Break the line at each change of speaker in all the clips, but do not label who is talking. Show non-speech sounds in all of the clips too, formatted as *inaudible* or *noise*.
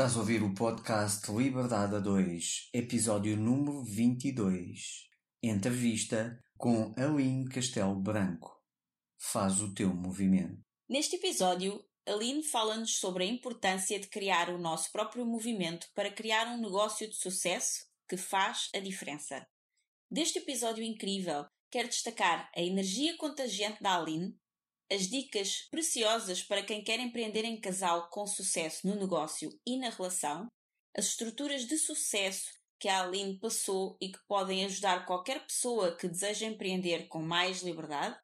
Estás a ouvir o podcast Liberdade a 2, episódio número 22. Entrevista com Aline Castelo Branco. Faz o teu movimento.
Neste episódio, Aline fala-nos sobre a importância de criar o nosso próprio movimento para criar um negócio de sucesso que faz a diferença. Deste episódio incrível, quero destacar a energia contagiante da Aline, as dicas preciosas para quem quer empreender em casal com sucesso no negócio e na relação, as estruturas de sucesso que a Aline passou e que podem ajudar qualquer pessoa que deseja empreender com mais liberdade,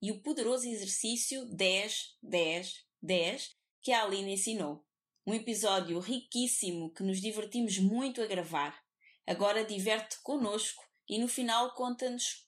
e o poderoso exercício 10, 10, 10 que a Aline ensinou. Um episódio riquíssimo que nos divertimos muito a gravar. Agora diverte connosco e no final conta-nos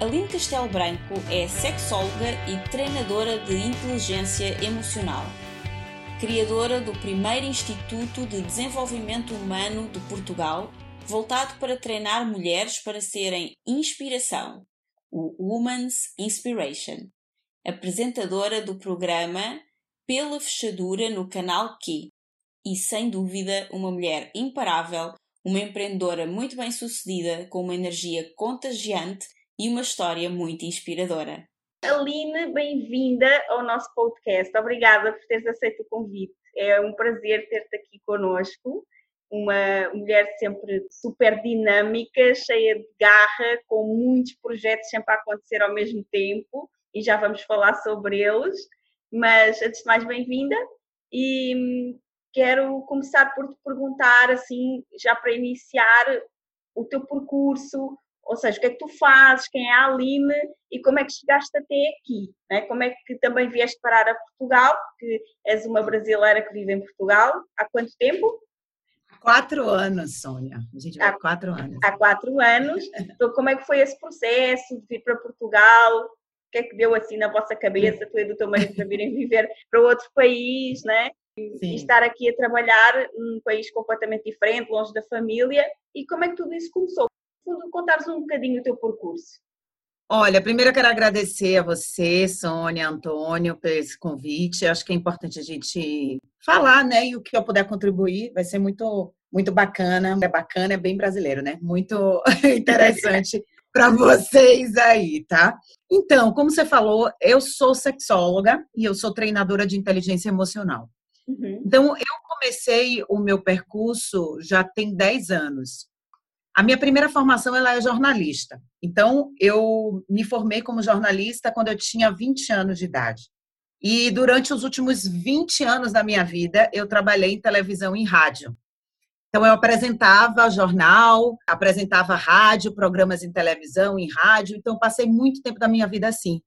Aline Castelo Branco é sexóloga e treinadora de inteligência emocional. Criadora do primeiro Instituto de Desenvolvimento Humano de Portugal, voltado para treinar mulheres para serem inspiração, o Woman's Inspiration. Apresentadora do programa Pela Fechadura no canal Q. E sem dúvida, uma mulher imparável, uma empreendedora muito bem sucedida, com uma energia contagiante e uma história muito inspiradora.
Aline, bem-vinda ao nosso podcast. Obrigada por teres aceito o convite. É um prazer ter-te aqui conosco. Uma mulher sempre super dinâmica, cheia de garra, com muitos projetos sempre a acontecer ao mesmo tempo e já vamos falar sobre eles. Mas antes de mais, bem-vinda e hum, quero começar por te perguntar, assim, já para iniciar, o teu percurso, ou seja, o que é que tu fazes, quem é a Aline e como é que chegaste até aqui, né? como é que também vieste parar a Portugal, porque és uma brasileira que vive em Portugal, há quanto tempo?
Há quatro anos, Sônia, a gente vai há quatro anos.
Há quatro anos, então como é que foi esse processo de vir para Portugal, o que é que deu assim na vossa cabeça, tu e do teu marido para virem viver para outro país, né? E estar aqui a trabalhar num país completamente diferente, longe da família, e como é que tudo isso começou? Fundo, contares um bocadinho o teu percurso.
Olha, primeiro eu quero agradecer a você, Sônia, Antônio, por esse convite. Acho que é importante a gente falar, né? E o que eu puder contribuir vai ser muito, muito bacana. É bacana, é bem brasileiro, né? Muito *laughs* interessante *laughs* para vocês aí, tá? Então, como você falou, eu sou sexóloga e eu sou treinadora de inteligência emocional. Uhum. Então, eu comecei o meu percurso já tem 10 anos. A minha primeira formação ela é jornalista. Então, eu me formei como jornalista quando eu tinha 20 anos de idade. E durante os últimos 20 anos da minha vida, eu trabalhei em televisão e rádio. Então, eu apresentava jornal, apresentava rádio, programas em televisão, em rádio. Então, passei muito tempo da minha vida assim.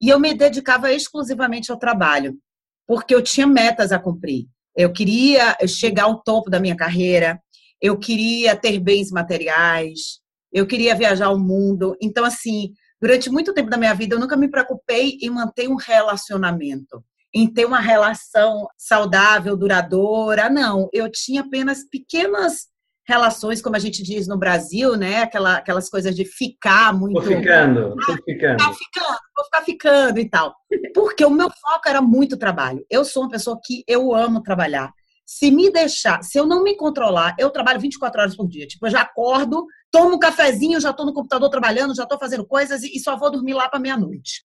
E eu me dedicava exclusivamente ao trabalho, porque eu tinha metas a cumprir. Eu queria chegar ao topo da minha carreira, eu queria ter bens materiais, eu queria viajar o mundo. Então, assim, durante muito tempo da minha vida, eu nunca me preocupei em manter um relacionamento, em ter uma relação saudável, duradoura. Não, eu tinha apenas pequenas relações, como a gente diz no Brasil, né? Aquela, aquelas coisas de ficar muito.
Vou ficando,
ah, ficando. Vou ficando, vou ficar ficando e tal. Porque o meu foco era muito trabalho. Eu sou uma pessoa que eu amo trabalhar. Se me deixar, se eu não me controlar, eu trabalho 24 horas por dia. Tipo, eu já acordo, tomo um cafezinho, já estou no computador trabalhando, já estou fazendo coisas e só vou dormir lá para meia-noite.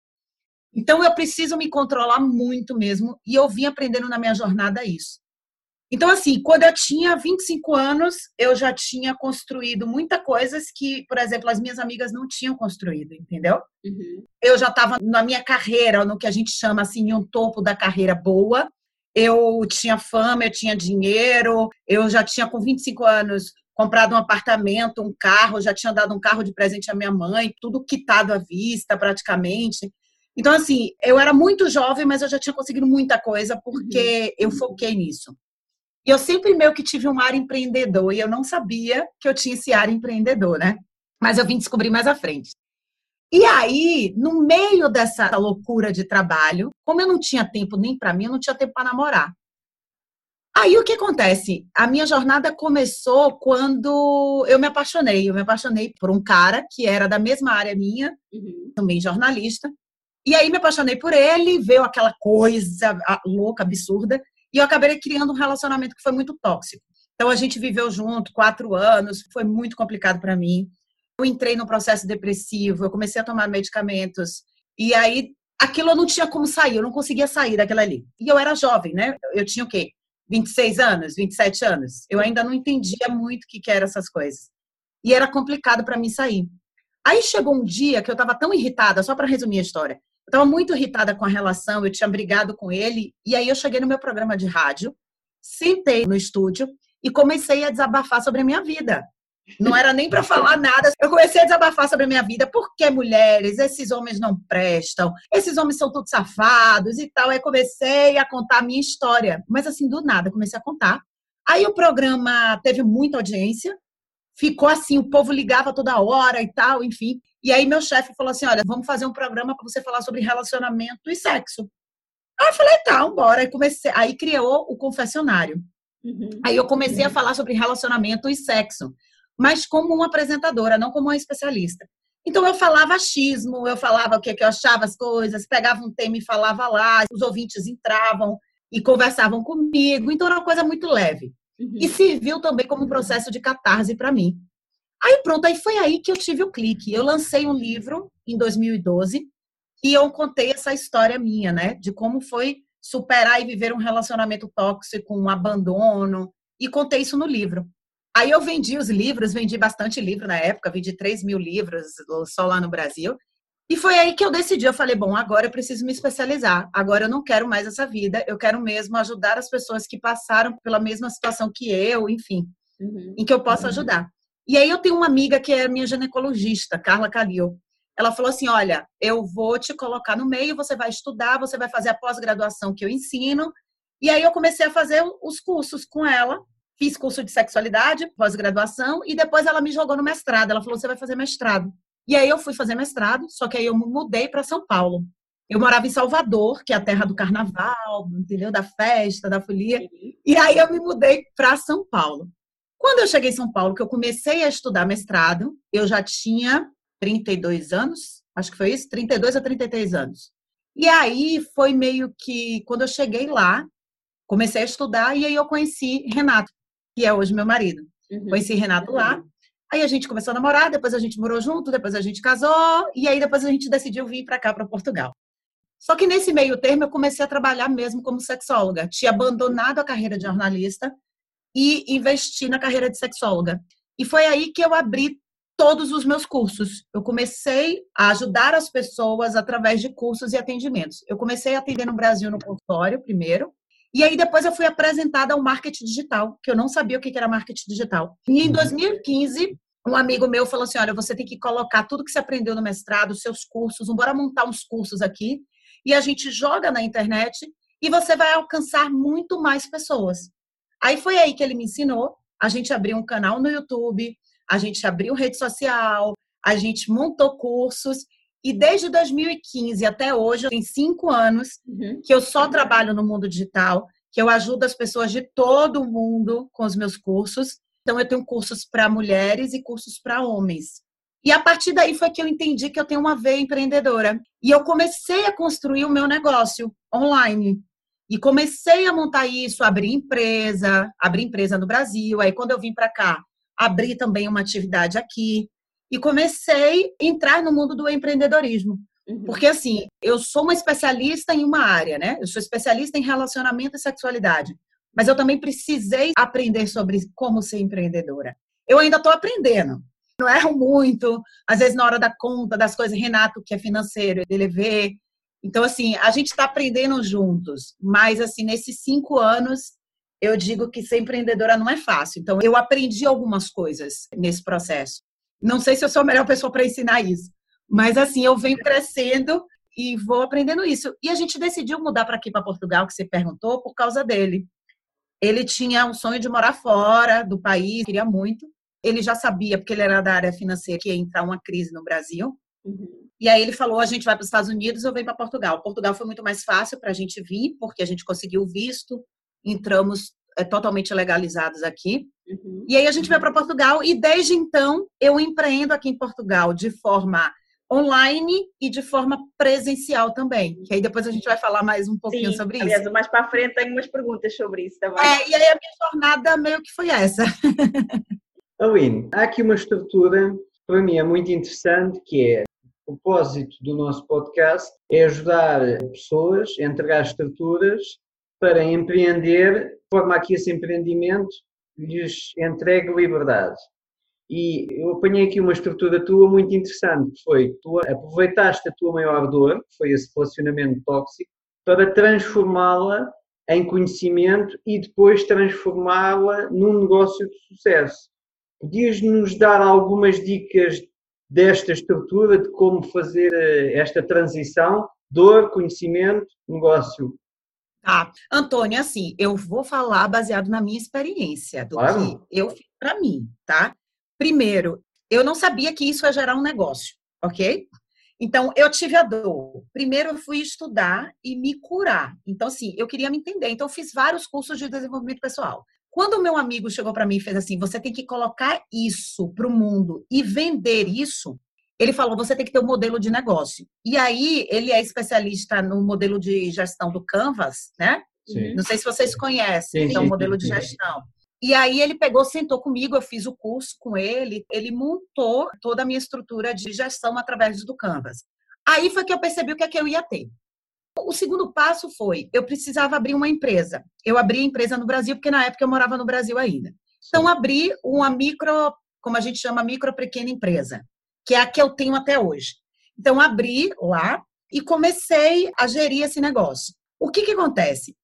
Então, eu preciso me controlar muito mesmo e eu vim aprendendo na minha jornada isso. Então, assim, quando eu tinha 25 anos, eu já tinha construído muitas coisas que, por exemplo, as minhas amigas não tinham construído, entendeu? Uhum. Eu já estava na minha carreira, no que a gente chama assim, um topo da carreira boa eu tinha fama, eu tinha dinheiro, eu já tinha com 25 anos comprado um apartamento, um carro, já tinha dado um carro de presente à minha mãe, tudo quitado à vista praticamente. Então, assim, eu era muito jovem, mas eu já tinha conseguido muita coisa porque uhum. eu foquei nisso. E eu sempre meio que tive um ar empreendedor e eu não sabia que eu tinha esse ar empreendedor, né? Mas eu vim descobrir mais à frente. E aí, no meio dessa loucura de trabalho, como eu não tinha tempo nem para mim, eu não tinha tempo para namorar. Aí o que acontece? A minha jornada começou quando eu me apaixonei. Eu me apaixonei por um cara que era da mesma área minha, uhum. também jornalista. E aí me apaixonei por ele, veio aquela coisa louca, absurda, e eu acabei criando um relacionamento que foi muito tóxico. Então a gente viveu junto quatro anos, foi muito complicado para mim eu entrei no processo depressivo, eu comecei a tomar medicamentos. E aí, aquilo eu não tinha como sair, eu não conseguia sair daquela ali. E eu era jovem, né? Eu tinha o quê? 26 anos, 27 anos. Eu ainda não entendia muito o que, que eram essas coisas. E era complicado para mim sair. Aí chegou um dia que eu estava tão irritada, só para resumir a história. Eu estava muito irritada com a relação, eu tinha brigado com ele. E aí eu cheguei no meu programa de rádio, sentei no estúdio e comecei a desabafar sobre a minha vida. Não era nem para falar nada. Eu comecei a desabafar sobre a minha vida. Por que mulheres? Esses homens não prestam. Esses homens são todos safados e tal. Aí comecei a contar a minha história. Mas assim, do nada, comecei a contar. Aí o programa teve muita audiência. Ficou assim, o povo ligava toda hora e tal, enfim. E aí meu chefe falou assim: olha, vamos fazer um programa para você falar sobre relacionamento e sexo. Aí eu falei, tá, bora. Aí comecei, aí criou o confessionário. Uhum. Aí eu comecei a falar sobre relacionamento e sexo mas como uma apresentadora, não como uma especialista. Então eu falava achismo, eu falava o que, que eu achava as coisas, pegava um tema e falava lá, os ouvintes entravam e conversavam comigo, então era uma coisa muito leve. Uhum. E serviu também como um processo de catarse para mim. Aí pronto, aí foi aí que eu tive o clique. Eu lancei um livro em 2012 e eu contei essa história minha, né, de como foi superar e viver um relacionamento tóxico, um abandono, e contei isso no livro. Aí eu vendi os livros, vendi bastante livro na época, vendi 3 mil livros só lá no Brasil. E foi aí que eu decidi, eu falei, bom, agora eu preciso me especializar. Agora eu não quero mais essa vida, eu quero mesmo ajudar as pessoas que passaram pela mesma situação que eu, enfim, uhum. em que eu possa uhum. ajudar. E aí eu tenho uma amiga que é minha ginecologista, Carla Calil. Ela falou assim: "Olha, eu vou te colocar no meio, você vai estudar, você vai fazer a pós-graduação que eu ensino". E aí eu comecei a fazer os cursos com ela Fiz curso de sexualidade, pós-graduação, e depois ela me jogou no mestrado. Ela falou: você vai fazer mestrado. E aí eu fui fazer mestrado, só que aí eu mudei para São Paulo. Eu morava em Salvador, que é a terra do carnaval, entendeu? Da festa, da folia. E aí eu me mudei para São Paulo. Quando eu cheguei em São Paulo, que eu comecei a estudar mestrado, eu já tinha 32 anos, acho que foi isso, 32 a 33 anos. E aí foi meio que quando eu cheguei lá, comecei a estudar e aí eu conheci Renato que é hoje meu marido. Uhum. Conheci Renato lá. Aí a gente começou a namorar, depois a gente morou junto, depois a gente casou e aí depois a gente decidiu vir para cá, para Portugal. Só que nesse meio termo eu comecei a trabalhar mesmo como sexóloga. Tinha abandonado a carreira de jornalista e investi na carreira de sexóloga. E foi aí que eu abri todos os meus cursos. Eu comecei a ajudar as pessoas através de cursos e atendimentos. Eu comecei a atender no Brasil no consultório primeiro, e aí depois eu fui apresentada ao marketing digital, que eu não sabia o que era marketing digital. E em 2015, uhum. um amigo meu falou assim: olha, você tem que colocar tudo que você aprendeu no mestrado, seus cursos, bora montar uns cursos aqui, e a gente joga na internet e você vai alcançar muito mais pessoas. Aí foi aí que ele me ensinou. A gente abriu um canal no YouTube, a gente abriu rede social, a gente montou cursos e desde 2015 até hoje, tem cinco anos uhum. que eu só trabalho no mundo digital, que eu ajudo as pessoas de todo o mundo com os meus cursos. Então, eu tenho cursos para mulheres e cursos para homens. E a partir daí foi que eu entendi que eu tenho uma veia empreendedora. E eu comecei a construir o meu negócio online. E comecei a montar isso, abrir empresa, abrir empresa no Brasil. Aí, quando eu vim para cá, abri também uma atividade aqui. E comecei a entrar no mundo do empreendedorismo. Uhum. Porque, assim, eu sou uma especialista em uma área, né? Eu sou especialista em relacionamento e sexualidade. Mas eu também precisei aprender sobre como ser empreendedora. Eu ainda estou aprendendo. Não erro muito. Às vezes, na hora da conta, das coisas, Renato, que é financeiro, ele vê. Então, assim, a gente está aprendendo juntos. Mas, assim, nesses cinco anos, eu digo que ser empreendedora não é fácil. Então, eu aprendi algumas coisas nesse processo. Não sei se eu sou a melhor pessoa para ensinar isso, mas assim, eu venho crescendo e vou aprendendo isso. E a gente decidiu mudar para aqui, para Portugal, que você perguntou, por causa dele. Ele tinha um sonho de morar fora do país, queria muito. Ele já sabia, porque ele era da área financeira, que ia entrar uma crise no Brasil. Uhum. E aí ele falou: a gente vai para os Estados Unidos, eu venho para Portugal. Portugal foi muito mais fácil para a gente vir, porque a gente conseguiu visto, entramos é, totalmente legalizados aqui. Uhum. E aí a gente veio para Portugal e desde então eu empreendo aqui em Portugal de forma online e de forma presencial também. Que aí depois a gente vai falar mais um pouquinho
Sim,
sobre
aliás,
isso.
mais para frente tenho umas perguntas sobre isso também.
É, e aí a minha jornada meio que foi essa. *laughs*
Aline, há aqui uma estrutura para mim é muito interessante que é o propósito do nosso podcast é ajudar pessoas a entregar estruturas para empreender, de forma a que esse empreendimento lhes entregue liberdade. E eu apanhei aqui uma estrutura tua muito interessante, que foi, tu aproveitaste a tua maior dor, que foi esse relacionamento tóxico, para transformá-la em conhecimento e depois transformá-la num negócio de sucesso. Podias-nos dar algumas dicas desta estrutura, de como fazer eh, esta transição, dor, conhecimento, negócio?
Tá. Antônio, assim, eu vou falar baseado na minha experiência, do claro. que eu fiz para mim, tá? Primeiro, eu não sabia que isso ia gerar um negócio, ok? Então, eu tive a dor. Primeiro, eu fui estudar e me curar. Então, assim, eu queria me entender. Então, eu fiz vários cursos de desenvolvimento pessoal. Quando o meu amigo chegou para mim e fez assim: você tem que colocar isso para o mundo e vender isso, ele falou: você tem que ter um modelo de negócio. E aí, ele é especialista no modelo de gestão do Canvas, né? Sim. Não sei se vocês conhecem, sim, é um modelo de gestão. E aí ele pegou, sentou comigo, eu fiz o curso com ele, ele montou toda a minha estrutura de gestão através do Canvas. Aí foi que eu percebi o que é que eu ia ter. O segundo passo foi, eu precisava abrir uma empresa. Eu abri a empresa no Brasil, porque na época eu morava no Brasil ainda. Então, abri uma micro, como a gente chama, micro pequena empresa, que é a que eu tenho até hoje. Então, abri lá e comecei a gerir esse negócio. O que que acontece?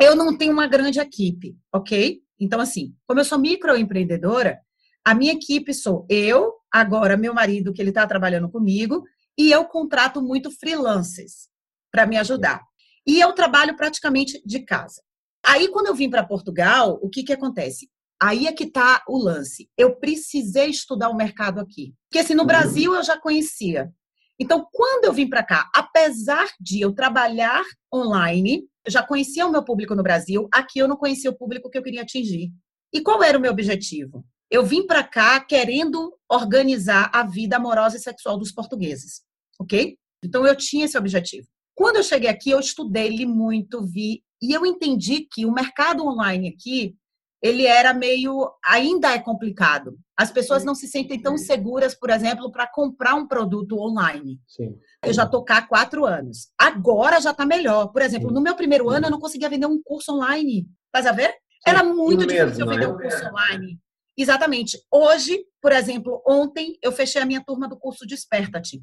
Eu não tenho uma grande equipe, ok? Então, assim, como eu sou microempreendedora, a minha equipe sou eu, agora meu marido, que ele está trabalhando comigo, e eu contrato muito freelancers para me ajudar. E eu trabalho praticamente de casa. Aí, quando eu vim para Portugal, o que, que acontece? Aí é que está o lance. Eu precisei estudar o mercado aqui. Porque assim, no Brasil eu já conhecia. Então, quando eu vim para cá, apesar de eu trabalhar online, eu já conhecia o meu público no Brasil, aqui eu não conhecia o público que eu queria atingir. E qual era o meu objetivo? Eu vim para cá querendo organizar a vida amorosa e sexual dos portugueses, ok? Então eu tinha esse objetivo. Quando eu cheguei aqui, eu estudei, li muito, vi, e eu entendi que o mercado online aqui, ele era meio, ainda é complicado. As pessoas não se sentem tão seguras, por exemplo, para comprar um produto online. Sim. Eu já estou cá há quatro anos. Agora já está melhor. Por exemplo, Sim. no meu primeiro ano, eu não conseguia vender um curso online. Faz a ver? Sim. Era muito difícil vender é? um curso online. Exatamente. Hoje, por exemplo, ontem eu fechei a minha turma do curso Desperta-te.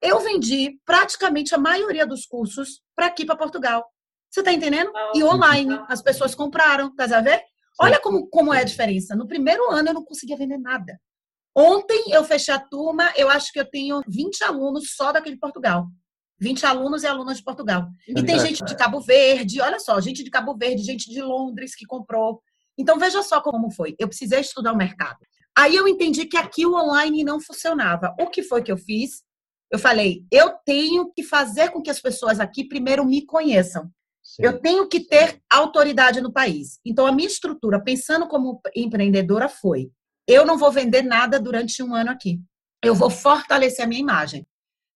Eu vendi praticamente a maioria dos cursos para aqui, para Portugal. Você está entendendo? E online. As pessoas compraram. Faz a ver? Olha como, como é a diferença. No primeiro ano eu não conseguia vender nada. Ontem eu fechei a turma, eu acho que eu tenho 20 alunos só daqui de Portugal. 20 alunos e alunas de Portugal. E tem gente de Cabo Verde, olha só, gente de Cabo Verde, gente de Londres que comprou. Então veja só como foi. Eu precisei estudar o mercado. Aí eu entendi que aqui o online não funcionava. O que foi que eu fiz? Eu falei, eu tenho que fazer com que as pessoas aqui primeiro me conheçam. Sim. Eu tenho que ter autoridade no país. Então, a minha estrutura, pensando como empreendedora, foi: eu não vou vender nada durante um ano aqui. Eu vou fortalecer a minha imagem.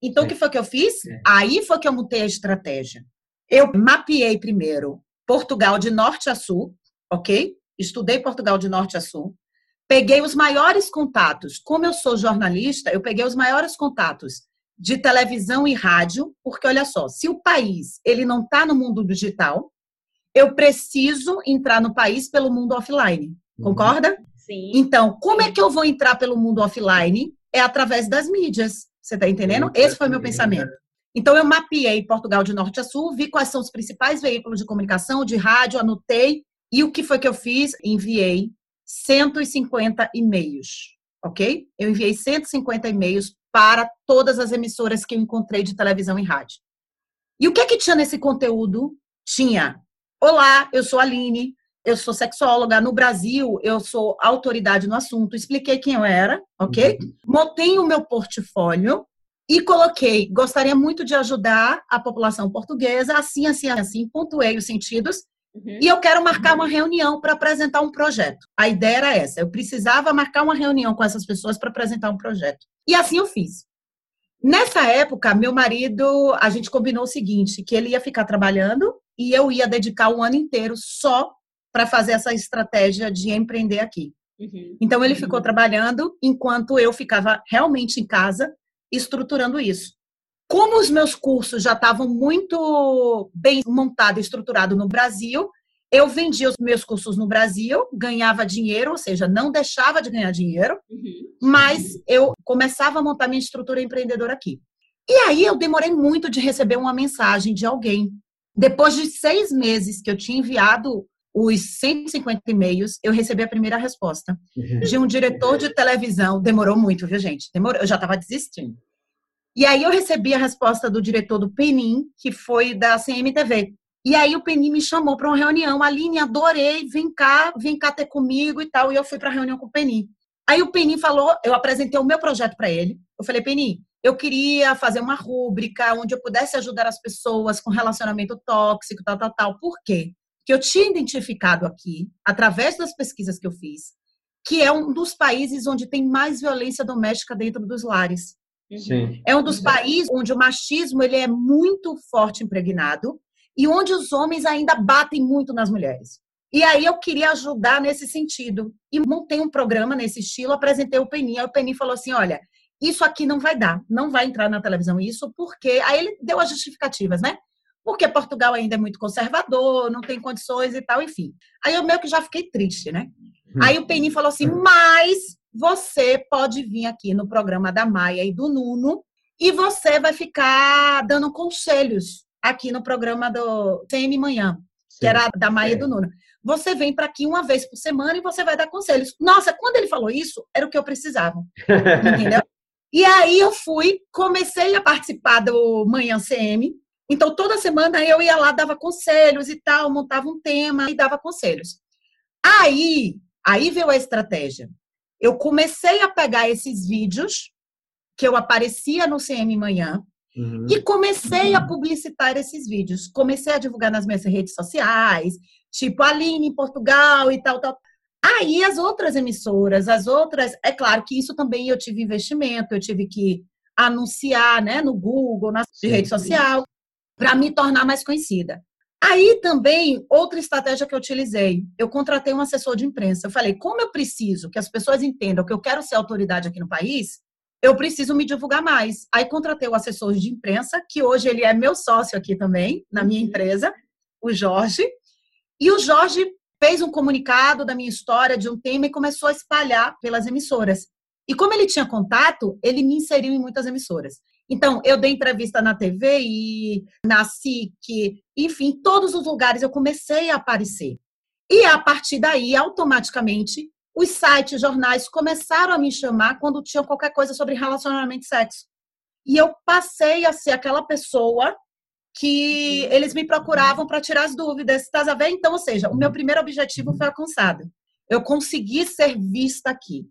Então, o que foi que eu fiz? Aí foi que eu mudei a estratégia. Eu mapeei primeiro Portugal de norte a sul, ok? Estudei Portugal de norte a sul. Peguei os maiores contatos. Como eu sou jornalista, eu peguei os maiores contatos de televisão e rádio, porque olha só, se o país ele não está no mundo digital, eu preciso entrar no país pelo mundo offline. Uhum. Concorda?
Sim.
Então, como é que eu vou entrar pelo mundo offline? É através das mídias. Você está entendendo? Esse foi meu pensamento. Então, eu mapeei Portugal de norte a sul, vi quais são os principais veículos de comunicação, de rádio, anotei. E o que foi que eu fiz? Enviei 150 e-mails, ok? Eu enviei 150 e-mails para todas as emissoras que eu encontrei de televisão e rádio. E o que é que tinha nesse conteúdo? Tinha: Olá, eu sou a Aline, eu sou sexóloga. No Brasil, eu sou autoridade no assunto. Expliquei quem eu era, ok? Uhum. Montei o meu portfólio e coloquei: gostaria muito de ajudar a população portuguesa, assim, assim, assim. Pontuei os sentidos. Uhum. E eu quero marcar uma reunião para apresentar um projeto. A ideia era essa. Eu precisava marcar uma reunião com essas pessoas para apresentar um projeto. E assim eu fiz. Nessa época, meu marido, a gente combinou o seguinte, que ele ia ficar trabalhando e eu ia dedicar um ano inteiro só para fazer essa estratégia de empreender aqui. Uhum. Então ele ficou uhum. trabalhando enquanto eu ficava realmente em casa estruturando isso. Como os meus cursos já estavam muito bem montados e estruturados no Brasil, eu vendia os meus cursos no Brasil, ganhava dinheiro, ou seja, não deixava de ganhar dinheiro, uhum. mas eu começava a montar minha estrutura empreendedora aqui. E aí eu demorei muito de receber uma mensagem de alguém. Depois de seis meses que eu tinha enviado os 150 e-mails, eu recebi a primeira resposta. Uhum. De um diretor de televisão. Demorou muito, viu, gente? Demorou, eu já estava desistindo. E aí eu recebi a resposta do diretor do Penin, que foi da CMTV. E aí o Penin me chamou para uma reunião. Aline, adorei, vem cá, vem cá ter comigo e tal. E eu fui para a reunião com o Penin. Aí o Penin falou, eu apresentei o meu projeto para ele. Eu falei, Penin, eu queria fazer uma rúbrica onde eu pudesse ajudar as pessoas com relacionamento tóxico, tal, tal, tal. Por quê? Porque eu tinha identificado aqui, através das pesquisas que eu fiz, que é um dos países onde tem mais violência doméstica dentro dos lares. Sim. É um dos países onde o machismo ele é muito forte impregnado e onde os homens ainda batem muito nas mulheres. E aí eu queria ajudar nesse sentido. E montei um programa nesse estilo, apresentei o Penin. Aí o Penin falou assim: olha, isso aqui não vai dar, não vai entrar na televisão isso, porque. Aí ele deu as justificativas, né? Porque Portugal ainda é muito conservador, não tem condições e tal, enfim. Aí eu meio que já fiquei triste, né? Hum. Aí o Penin falou assim: mas você pode vir aqui no programa da Maia e do Nuno e você vai ficar dando conselhos aqui no programa do CM Manhã, Sim, que era da Maia é. do Nuno. Você vem para aqui uma vez por semana e você vai dar conselhos. Nossa, quando ele falou isso, era o que eu precisava. *laughs* entendeu? E aí eu fui, comecei a participar do Manhã CM. Então, toda semana eu ia lá, dava conselhos e tal, montava um tema e dava conselhos. Aí, aí veio a estratégia. Eu comecei a pegar esses vídeos que eu aparecia no CM Manhã, Uhum. E comecei a publicitar esses vídeos. Comecei a divulgar nas minhas redes sociais, tipo Aline em Portugal e tal, tal. Aí as outras emissoras, as outras, é claro que isso também eu tive investimento, eu tive que anunciar, né, no Google, na sim, rede social, para me tornar mais conhecida. Aí também, outra estratégia que eu utilizei, eu contratei um assessor de imprensa. Eu falei, como eu preciso que as pessoas entendam que eu quero ser autoridade aqui no país, eu preciso me divulgar mais. Aí contratei o assessor de imprensa, que hoje ele é meu sócio aqui também, na minha uhum. empresa, o Jorge. E o Jorge fez um comunicado da minha história, de um tema, e começou a espalhar pelas emissoras. E como ele tinha contato, ele me inseriu em muitas emissoras. Então, eu dei entrevista na TV e na SIC, enfim, todos os lugares eu comecei a aparecer. E a partir daí, automaticamente, os sites, jornais começaram a me chamar quando tinha qualquer coisa sobre relacionamento e sexo. E eu passei a ser aquela pessoa que uhum. eles me procuravam para tirar as dúvidas. Estás a ver? Então, ou seja, o meu uhum. primeiro objetivo foi alcançado. Eu consegui ser vista aqui.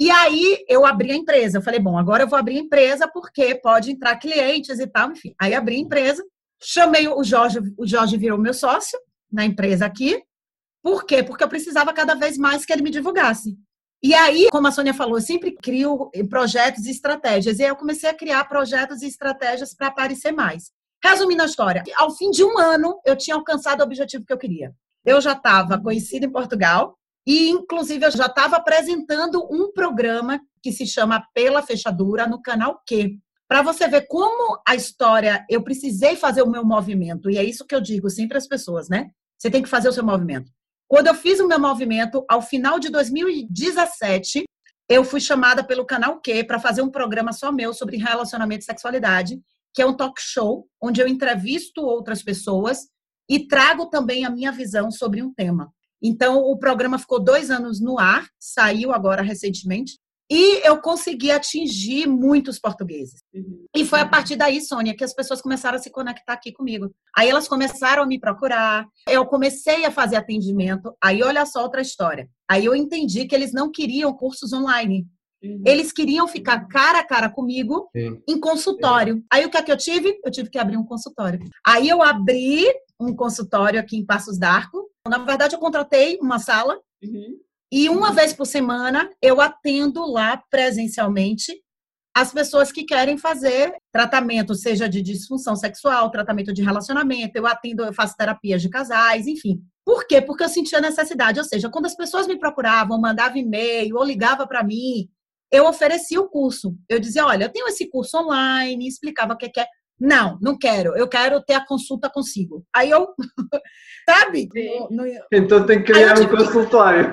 E aí eu abri a empresa. Eu falei, bom, agora eu vou abrir a empresa porque pode entrar clientes e tal, enfim. Aí abri a empresa Chamei o Jorge, o Jorge virou meu sócio na empresa aqui. Por quê? Porque eu precisava cada vez mais que ele me divulgasse. E aí, como a Sônia falou, eu sempre crio projetos e estratégias. E aí eu comecei a criar projetos e estratégias para aparecer mais. Resumindo a história, ao fim de um ano, eu tinha alcançado o objetivo que eu queria. Eu já estava conhecida em Portugal e, inclusive, eu já estava apresentando um programa que se chama Pela Fechadura no canal Q. Para você ver como a história, eu precisei fazer o meu movimento, e é isso que eu digo sempre às pessoas, né? Você tem que fazer o seu movimento. Quando eu fiz o meu movimento, ao final de 2017, eu fui chamada pelo canal Q para fazer um programa só meu sobre relacionamento e sexualidade, que é um talk show onde eu entrevisto outras pessoas e trago também a minha visão sobre um tema. Então, o programa ficou dois anos no ar, saiu agora recentemente, e eu consegui atingir muitos portugueses. Uhum. E foi a partir daí, Sônia, que as pessoas começaram a se conectar aqui comigo. Aí elas começaram a me procurar, eu comecei a fazer atendimento. Aí olha só outra história. Aí eu entendi que eles não queriam cursos online. Uhum. Eles queriam ficar cara a cara comigo Sim. em consultório. Sim. Aí o que é que eu tive? Eu tive que abrir um consultório. Aí eu abri um consultório aqui em Passos d'Arco. Na verdade, eu contratei uma sala. Uhum e uma vez por semana eu atendo lá presencialmente as pessoas que querem fazer tratamento, seja de disfunção sexual, tratamento de relacionamento, eu atendo, eu faço terapias de casais, enfim. Por quê? Porque eu sentia necessidade, ou seja, quando as pessoas me procuravam, mandavam e-mail ou ligavam para mim, eu oferecia o curso. Eu dizia, olha, eu tenho esse curso online, explicava o que é. Não, não quero. Eu quero ter a consulta consigo. Aí eu, *laughs* sabe?
No, no... Então tem que criar um consultório.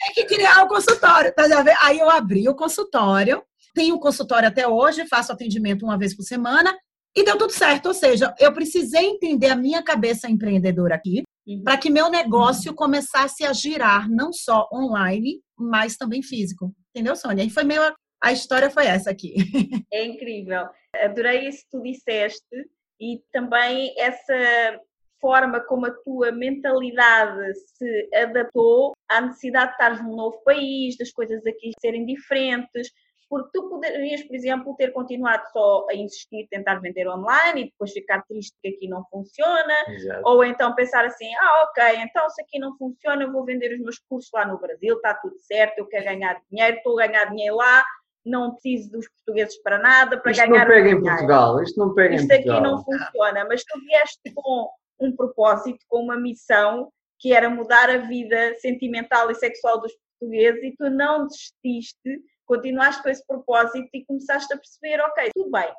Tem que criar um consultório, tá Aí eu abri o consultório, tenho um consultório até hoje, faço atendimento uma vez por semana e deu tudo certo. Ou seja, eu precisei entender a minha cabeça empreendedora aqui uhum. para que meu negócio começasse a girar não só online, mas também físico. Entendeu, Sônia? E foi meio a história foi essa aqui. *laughs*
É incrível. Adorei isso que tu disseste e também essa forma como a tua mentalidade se adaptou à necessidade de estar num novo país, das coisas aqui serem diferentes, porque tu poderias, por exemplo, ter continuado só a insistir, tentar vender online e depois ficar triste que aqui não funciona, Exato. ou então pensar assim, ah, ok, então se aqui não funciona, eu vou vender os meus cursos lá no Brasil, está tudo certo, eu quero ganhar dinheiro, estou a ganhar dinheiro lá, não preciso dos portugueses para nada, para
isto
ganhar
não pega em Portugal, isto não pega
isto
em Portugal.
aqui não funciona, mas tu vieste com um propósito, com uma missão, que era mudar a vida sentimental e sexual dos portugueses e tu não desististe, continuaste com esse propósito e começaste a perceber, ok, tudo bem,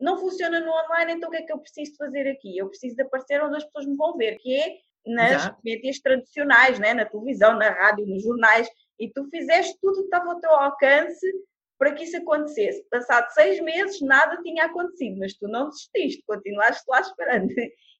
não funciona no online, então o que é que eu preciso fazer aqui? Eu preciso de aparecer onde as pessoas me vão ver, que é nas mídias tradicionais, né? na televisão, na rádio, nos jornais, e tu fizeste tudo que estava ao teu alcance para que isso acontecesse. Passado seis meses, nada tinha acontecido, mas tu não desististe, continuaste lá esperando.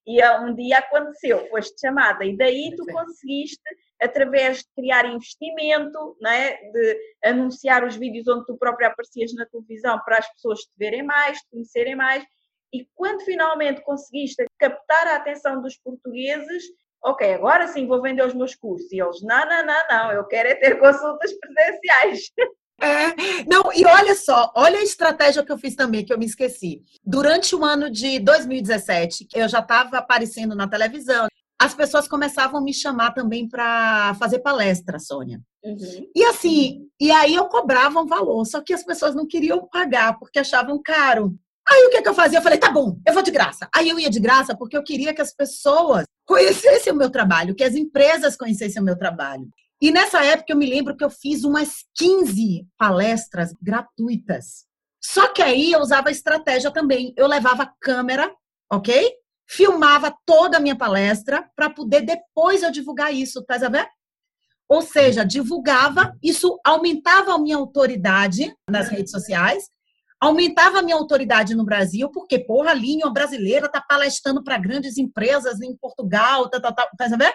E um dia aconteceu, foste chamada, e daí tu conseguiste, através de criar investimento, né, de anunciar os vídeos onde tu própria aparecias na televisão para as pessoas te verem mais, te conhecerem mais, e quando finalmente conseguiste captar a atenção dos portugueses, ok, agora sim vou vender os meus cursos. E eles, não, não, não, não, eu quero é ter consultas presenciais. *laughs*
É, não, e olha só, olha a estratégia que eu fiz também, que eu me esqueci. Durante o ano de 2017, eu já estava aparecendo na televisão, as pessoas começavam a me chamar também para fazer palestra, Sônia. Uhum. E assim, e aí eu cobrava um valor, só que as pessoas não queriam pagar porque achavam caro. Aí o que, que eu fazia? Eu falei, tá bom, eu vou de graça. Aí eu ia de graça porque eu queria que as pessoas conhecessem o meu trabalho, que as empresas conhecessem o meu trabalho. E nessa época eu me lembro que eu fiz umas 15 palestras gratuitas. Só que aí eu usava estratégia também. Eu levava câmera, ok? Filmava toda a minha palestra para poder depois eu divulgar isso, tá sabendo? Ou seja, divulgava, isso aumentava a minha autoridade nas redes sociais, aumentava a minha autoridade no Brasil, porque, porra, a língua brasileira tá palestrando para grandes empresas em Portugal, tá, tá, tá, tá sabendo?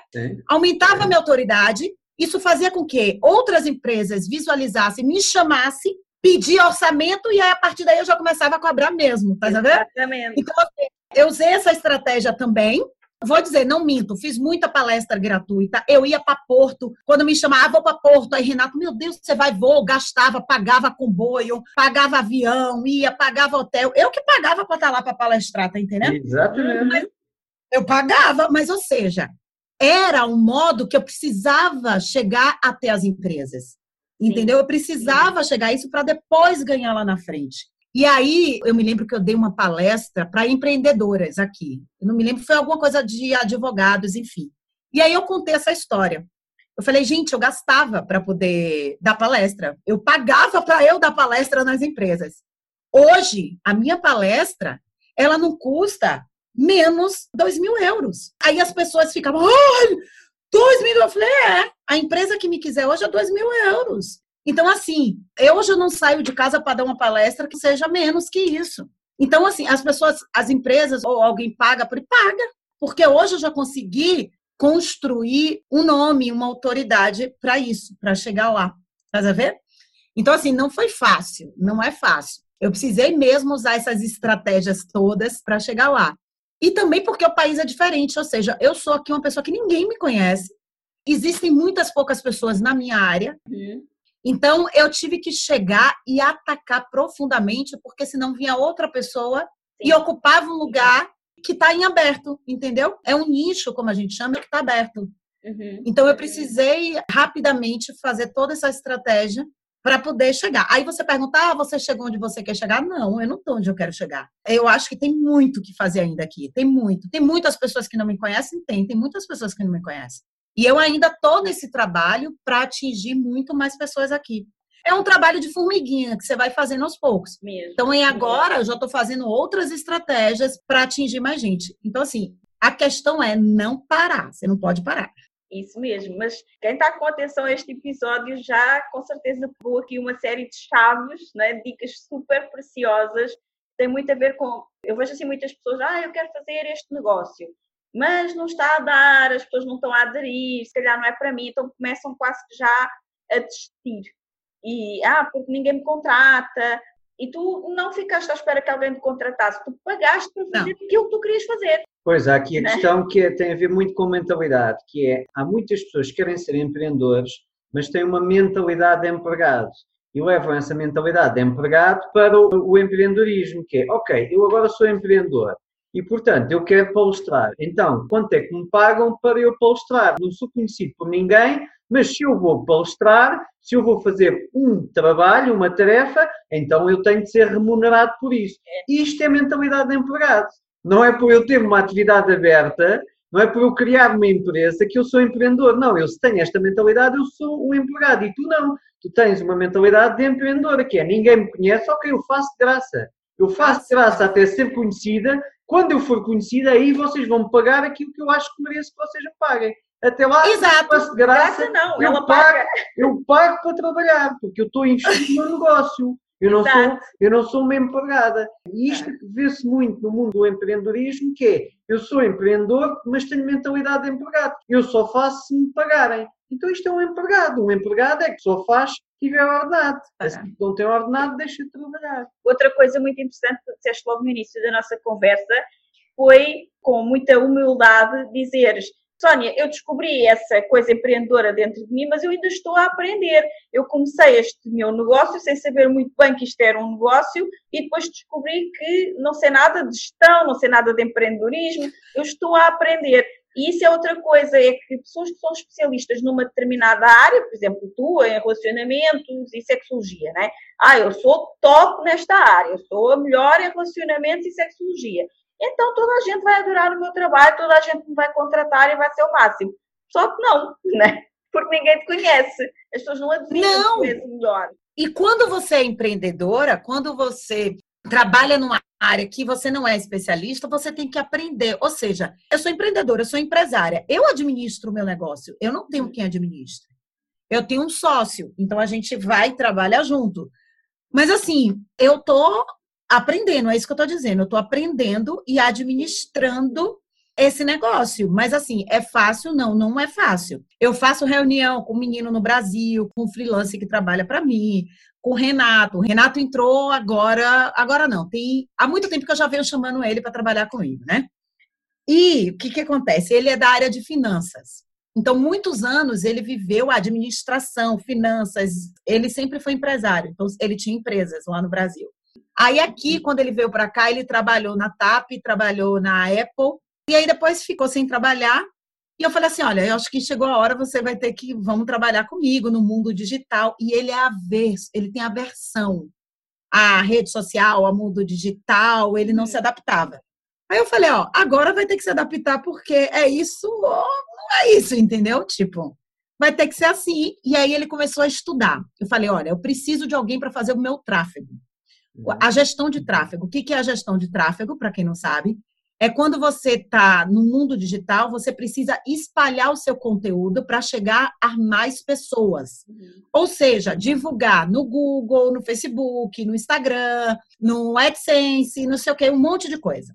Aumentava a minha autoridade isso fazia com que outras empresas visualizassem, me chamassem, pedir orçamento e aí a partir daí eu já começava a cobrar mesmo, tá
Exatamente.
Então, assim, eu usei essa estratégia também vou dizer, não minto, fiz muita palestra gratuita. Eu ia para Porto, quando me chamava, ah, vou para Porto. Aí Renato, meu Deus, você vai voo, gastava, pagava comboio, pagava avião, ia, pagava hotel. Eu que pagava para estar lá para palestrar, tá entendendo?
Exatamente.
Eu pagava, mas ou seja, era um modo que eu precisava chegar até as empresas. Entendeu? Eu precisava chegar a isso para depois ganhar lá na frente. E aí, eu me lembro que eu dei uma palestra para empreendedoras aqui. Eu não me lembro, foi alguma coisa de advogados, enfim. E aí eu contei essa história. Eu falei, gente, eu gastava para poder dar palestra. Eu pagava para eu dar palestra nas empresas. Hoje, a minha palestra, ela não custa menos 2 mil euros. Aí as pessoas ficavam, ai, 2 mil. Eu falei, é, a empresa que me quiser hoje é 2 mil euros. Então, assim, eu hoje não saio de casa para dar uma palestra que seja menos que isso. Então, assim, as pessoas, as empresas ou alguém paga por paga, porque hoje eu já consegui construir um nome, uma autoridade para isso, para chegar lá. Faz a ver? Então, assim, não foi fácil, não é fácil. Eu precisei mesmo usar essas estratégias todas para chegar lá. E também porque o país é diferente, ou seja, eu sou aqui uma pessoa que ninguém me conhece. Existem muitas poucas pessoas na minha área. Uhum. Então, eu tive que chegar e atacar profundamente, porque senão vinha outra pessoa Sim. e ocupava um lugar que está em aberto, entendeu? É um nicho, como a gente chama, que está aberto. Uhum. Então, eu precisei rapidamente fazer toda essa estratégia para poder chegar. Aí você pergunta, ah, você chegou onde você quer chegar? Não, eu não estou onde eu quero chegar. Eu acho que tem muito que fazer ainda aqui. Tem muito. Tem muitas pessoas que não me conhecem? Tem. Tem muitas pessoas que não me conhecem. E eu ainda estou nesse trabalho para atingir muito mais pessoas aqui. É um trabalho de formiguinha que você vai fazendo aos poucos. Mesmo. Então, em agora, eu já estou fazendo outras estratégias para atingir mais gente. Então, assim, a questão é não parar. Você não pode parar.
Isso mesmo, mas quem está com atenção a este episódio já com certeza pegou aqui uma série de chaves, né? dicas super preciosas. Tem muito a ver com. Eu vejo assim muitas pessoas, ah, eu quero fazer este negócio mas não está a dar, as pessoas não estão a aderir, se calhar não é para mim, então começam quase que já a desistir. E, ah, porque ninguém me contrata, e tu não ficaste à espera que alguém te contratasse, tu pagaste para fazer não. aquilo que tu querias fazer.
Pois, há aqui a né? questão que é, tem a ver muito com mentalidade, que é, há muitas pessoas que querem ser empreendedores, mas têm uma mentalidade de empregado. E levam essa mentalidade de empregado para o, o empreendedorismo, que é, ok, eu agora sou empreendedor, e, portanto, eu quero palestrar. Então, quanto é que me pagam para eu palestrar? Não sou conhecido por ninguém, mas se eu vou palestrar, se eu vou fazer um trabalho, uma tarefa, então eu tenho de ser remunerado por isso. Isto é mentalidade de empregado. Não é por eu ter uma atividade aberta, não é por eu criar uma empresa que eu sou empreendedor. Não, eu se tenho esta mentalidade, eu sou um empregado. E tu não. Tu tens uma mentalidade de empreendedora, que é ninguém me conhece, ok, eu faço de graça. Eu faço de graça até ser conhecida quando eu for conhecida, aí vocês vão me pagar aquilo que eu acho que mereço que vocês me paguem. Até lá,
Exato.
de graça, graça não, eu, pago, paga. eu pago para trabalhar, porque eu estou a investir no negócio. Eu não, sou, eu não sou uma empregada. E isto é. vê-se muito no mundo do empreendedorismo, que é, eu sou empreendedor, mas tenho mentalidade de empregado. Eu só faço se me pagarem. Então isto é um empregado. Um empregado é que só faz se tiver ordenado. Se não tem ordenado, deixa de trabalhar.
Outra coisa muito interessante que disseste logo no início da nossa conversa foi, com muita humildade, dizeres Sónia, eu descobri essa coisa empreendedora dentro de mim, mas eu ainda estou a aprender. Eu comecei este meu negócio sem saber muito bem que isto era um negócio e depois descobri que não sei nada de gestão, não sei nada de empreendedorismo, eu estou a aprender. E isso é outra coisa, é que pessoas que são especialistas numa determinada área, por exemplo, tu em relacionamentos e sexologia, né? Ah, eu sou top nesta área, eu sou a melhor em relacionamentos e sexologia. Então toda a gente vai adorar o meu trabalho, toda a gente me vai contratar e vai ser o máximo. Só que não, *laughs* né? Porque ninguém te conhece. As pessoas não adivinham é melhor.
E quando você é empreendedora, quando você trabalha numa área que você não é especialista, você tem que aprender. Ou seja, eu sou empreendedora, eu sou empresária. Eu administro o meu negócio. Eu não tenho quem administre. Eu tenho um sócio. Então a gente vai trabalhar junto. Mas assim, eu tô aprendendo, é isso que eu estou dizendo. Eu estou aprendendo e administrando esse negócio. Mas assim, é fácil? Não, não é fácil. Eu faço reunião com um menino no Brasil, com um freelancer que trabalha para mim, com o Renato. O Renato entrou agora, agora não, tem há muito tempo que eu já venho chamando ele para trabalhar comigo, né? E o que, que acontece? Ele é da área de finanças. Então, muitos anos ele viveu a administração, finanças, ele sempre foi empresário, então ele tinha empresas lá no Brasil. Aí aqui, quando ele veio para cá, ele trabalhou na TAP, trabalhou na Apple, e aí depois ficou sem trabalhar. E eu falei assim, olha, eu acho que chegou a hora, você vai ter que, vamos trabalhar comigo no mundo digital. E ele é averso, ele tem aversão à rede social, ao mundo digital, ele não se adaptava. Aí eu falei, ó, agora vai ter que se adaptar porque é isso ou não é isso, entendeu? Tipo, vai ter que ser assim. E aí ele começou a estudar. Eu falei, olha, eu preciso de alguém para fazer o meu tráfego. A gestão de tráfego. O que é a gestão de tráfego, para quem não sabe? É quando você está no mundo digital, você precisa espalhar o seu conteúdo para chegar a mais pessoas. Uhum. Ou seja, divulgar no Google, no Facebook, no Instagram, no AdSense, não sei o que, um monte de coisa.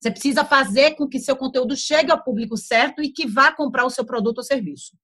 Você precisa fazer com que seu conteúdo chegue ao público certo e que vá comprar o seu produto ou serviço.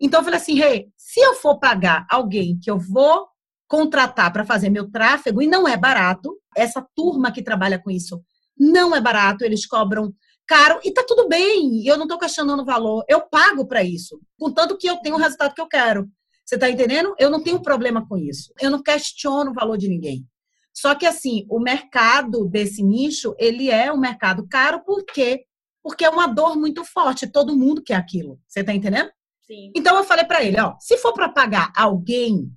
Então, eu falei assim, hey, se eu for pagar alguém que eu vou contratar para fazer meu tráfego, e não é barato, essa turma que trabalha com isso não é barato, eles cobram caro e tá tudo bem, eu não estou questionando o valor, eu pago para isso, contanto que eu tenho o resultado que eu quero. Você está entendendo? Eu não tenho problema com isso. Eu não questiono o valor de ninguém. Só que assim, o mercado desse nicho, ele é um mercado caro porque porque é uma dor muito forte, todo mundo quer aquilo. Você está entendendo?
Sim.
Então eu falei para ele, ó, se for para pagar alguém,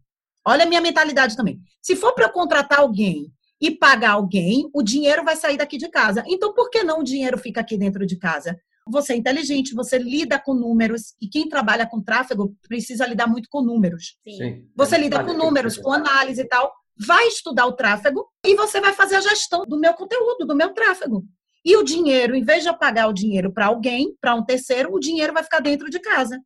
olha a minha mentalidade também. Se for para contratar alguém e pagar alguém, o dinheiro vai sair daqui de casa. Então, por que não o dinheiro fica aqui dentro de casa? Você é inteligente, você lida com números, e quem trabalha com tráfego precisa lidar muito com números.
Sim.
Você lida com números, com análise e tal. Vai estudar o tráfego e você vai fazer a gestão do meu conteúdo, do meu tráfego. E o dinheiro, em vez de eu pagar o dinheiro para alguém, para um terceiro, o dinheiro vai ficar dentro de casa.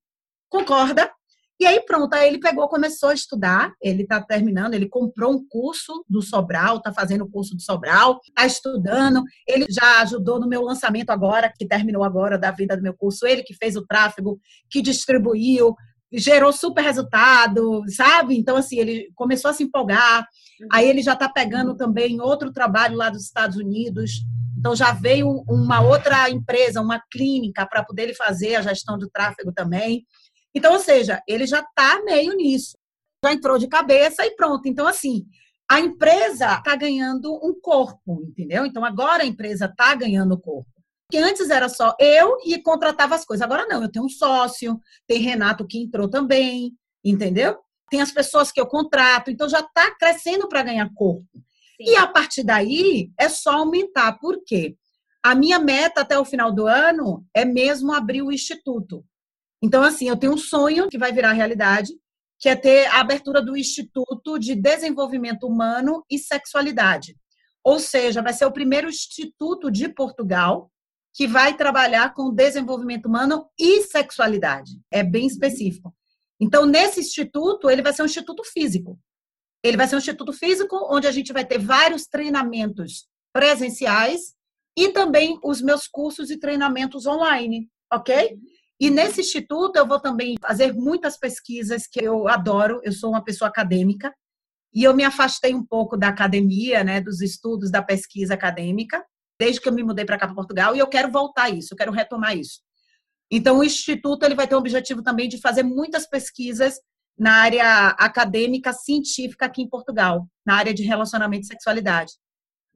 Concorda? E aí, pronto, aí ele pegou, começou a estudar, ele está terminando, ele comprou um curso do Sobral, está fazendo o curso do Sobral, está estudando, ele já ajudou no meu lançamento agora, que terminou agora da vida do meu curso, ele que fez o tráfego, que distribuiu, gerou super resultado, sabe? Então, assim, ele começou a se empolgar, aí ele já está pegando também outro trabalho lá dos Estados Unidos, então já veio uma outra empresa, uma clínica, para poder ele fazer a gestão do tráfego também. Então, ou seja, ele já está meio nisso. Já entrou de cabeça e pronto. Então, assim, a empresa está ganhando um corpo, entendeu? Então, agora a empresa está ganhando corpo. Que antes era só eu e contratava as coisas. Agora não, eu tenho um sócio, tem Renato que entrou também, entendeu? Tem as pessoas que eu contrato, então já está crescendo para ganhar corpo. Sim. E a partir daí é só aumentar. Por quê? A minha meta até o final do ano é mesmo abrir o instituto. Então, assim, eu tenho um sonho que vai virar realidade, que é ter a abertura do Instituto de Desenvolvimento Humano e Sexualidade. Ou seja, vai ser o primeiro instituto de Portugal que vai trabalhar com desenvolvimento humano e sexualidade. É bem específico. Então, nesse instituto, ele vai ser um instituto físico. Ele vai ser um instituto físico onde a gente vai ter vários treinamentos presenciais e também os meus cursos e treinamentos online, ok? E nesse instituto eu vou também fazer muitas pesquisas que eu adoro, eu sou uma pessoa acadêmica, e eu me afastei um pouco da academia, né, dos estudos da pesquisa acadêmica, desde que eu me mudei para cá para Portugal, e eu quero voltar a isso, eu quero retomar isso. Então o instituto ele vai ter o objetivo também de fazer muitas pesquisas na área acadêmica científica aqui em Portugal, na área de relacionamento e sexualidade.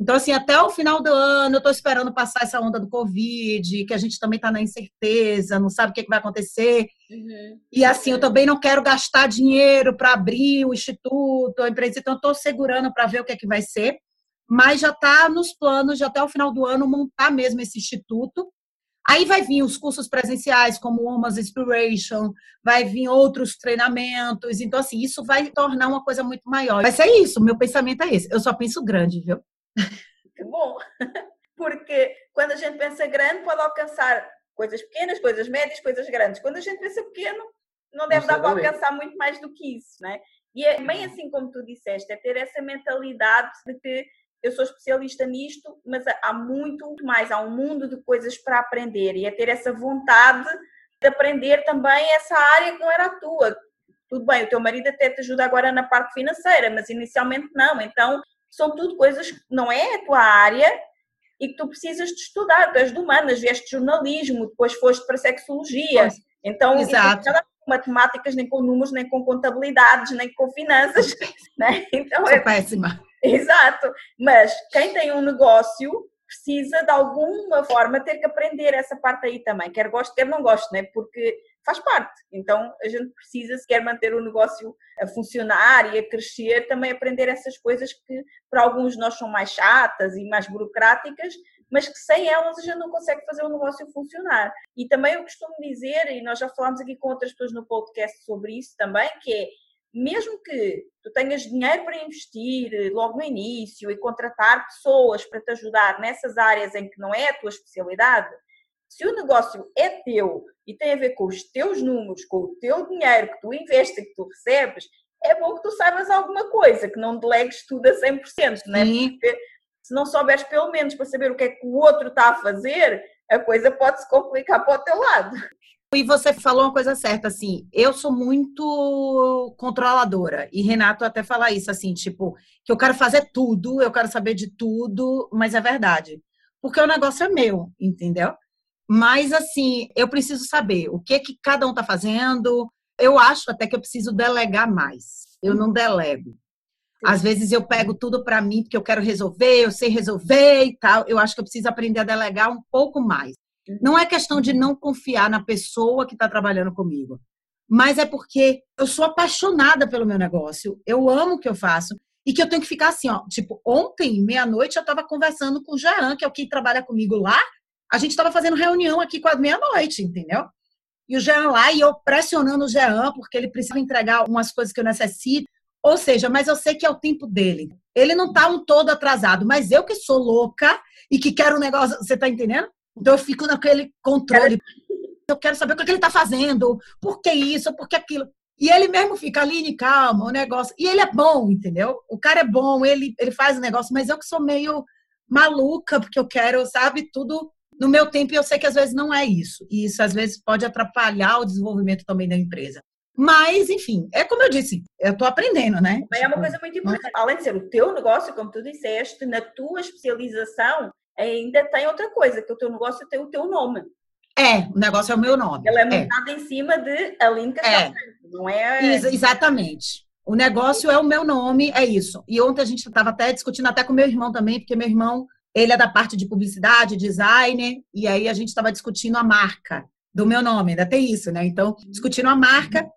Então, assim, até o final do ano, eu estou esperando passar essa onda do Covid, que a gente também está na incerteza, não sabe o que, que vai acontecer. Uhum. E, assim, eu também não quero gastar dinheiro para abrir o instituto, a empresa, então, estou segurando para ver o que, é que vai ser. Mas já está nos planos, já até o final do ano, montar mesmo esse instituto. Aí vai vir os cursos presenciais, como o Omas Inspiration, vai vir outros treinamentos. Então, assim, isso vai tornar uma coisa muito maior. Vai ser isso, meu pensamento é esse. Eu só penso grande, viu?
Que bom! Porque quando a gente pensa grande, pode alcançar coisas pequenas, coisas médias, coisas grandes. Quando a gente pensa pequeno, não deve dar para alcançar muito mais do que isso, né? E é bem assim como tu disseste, é ter essa mentalidade de que eu sou especialista nisto, mas há muito mais, há um mundo de coisas para aprender e é ter essa vontade de aprender também essa área que não era a tua. Tudo bem, o teu marido até te ajuda agora na parte financeira, mas inicialmente não. Então, são tudo coisas que não é a tua área e que tu precisas de estudar, tu és de humanas, vieste de jornalismo, depois foste para sexologia, pois. então
Exato.
Com matemáticas, nem com números, nem com contabilidades, nem com finanças, *laughs* né?
Então Sou é péssima.
Exato, mas quem tem um negócio precisa de alguma forma ter que aprender essa parte aí também, quer goste, quer não goste, né? Porque faz parte. Então a gente precisa, se quer manter o negócio a funcionar e a crescer, também aprender essas coisas que para alguns nós são mais chatas e mais burocráticas, mas que sem elas a gente não consegue fazer o negócio funcionar. E também eu costumo dizer, e nós já falámos aqui com outras pessoas no podcast sobre isso também, que é mesmo que tu tenhas dinheiro para investir eh, logo no início e contratar pessoas para te ajudar nessas áreas em que não é a tua especialidade, se o negócio é teu e tem a ver com os teus números, com o teu dinheiro que tu investes e que tu recebes, é bom que tu saibas alguma coisa, que não delegues tudo a 100%, não é? Porque se não souberes pelo menos para saber o que é que o outro está a fazer, a coisa pode se complicar para o teu lado.
E você falou uma coisa certa, assim, eu sou muito controladora, e Renato até fala isso, assim, tipo, que eu quero fazer tudo, eu quero saber de tudo, mas é verdade. Porque o negócio é meu, entendeu? Mas, assim, eu preciso saber o que que cada um tá fazendo. Eu acho até que eu preciso delegar mais. Eu não delego. Às vezes eu pego tudo para mim porque eu quero resolver, eu sei resolver e tal. Eu acho que eu preciso aprender a delegar um pouco mais. Não é questão de não confiar na pessoa que está trabalhando comigo, mas é porque eu sou apaixonada pelo meu negócio, eu amo o que eu faço e que eu tenho que ficar assim, ó. Tipo, ontem, meia-noite, eu estava conversando com o Jean, que é o que trabalha comigo lá. A gente estava fazendo reunião aqui quase meia-noite, entendeu? E o Jean lá, e eu pressionando o Jean, porque ele precisa entregar umas coisas que eu necessito. Ou seja, mas eu sei que é o tempo dele. Ele não tá um todo atrasado, mas eu que sou louca e que quero um negócio. Você tá entendendo? Então eu fico naquele controle. Eu quero saber o que ele está fazendo, por que isso, por que aquilo. E ele mesmo fica ali, calma, o negócio. E ele é bom, entendeu? O cara é bom, ele, ele faz o negócio, mas eu que sou meio maluca, porque eu quero, sabe, tudo no meu tempo, eu sei que às vezes não é isso. E isso às vezes pode atrapalhar o desenvolvimento também da empresa. Mas, enfim, é como eu disse, eu estou aprendendo, né?
Mas é uma coisa muito importante. Além de ser o teu negócio, como tu disseste, na tua especialização, ainda tem outra coisa, que o teu negócio tem o teu nome.
É, o negócio é o meu nome.
Ela é montada é. em cima de Aline Castelo é. não é?
Ex exatamente. O negócio é o meu nome, é isso. E ontem a gente estava até discutindo até com meu irmão também, porque meu irmão, ele é da parte de publicidade, designer, e aí a gente estava discutindo a marca do meu nome, ainda tem isso, né? Então, discutindo a marca.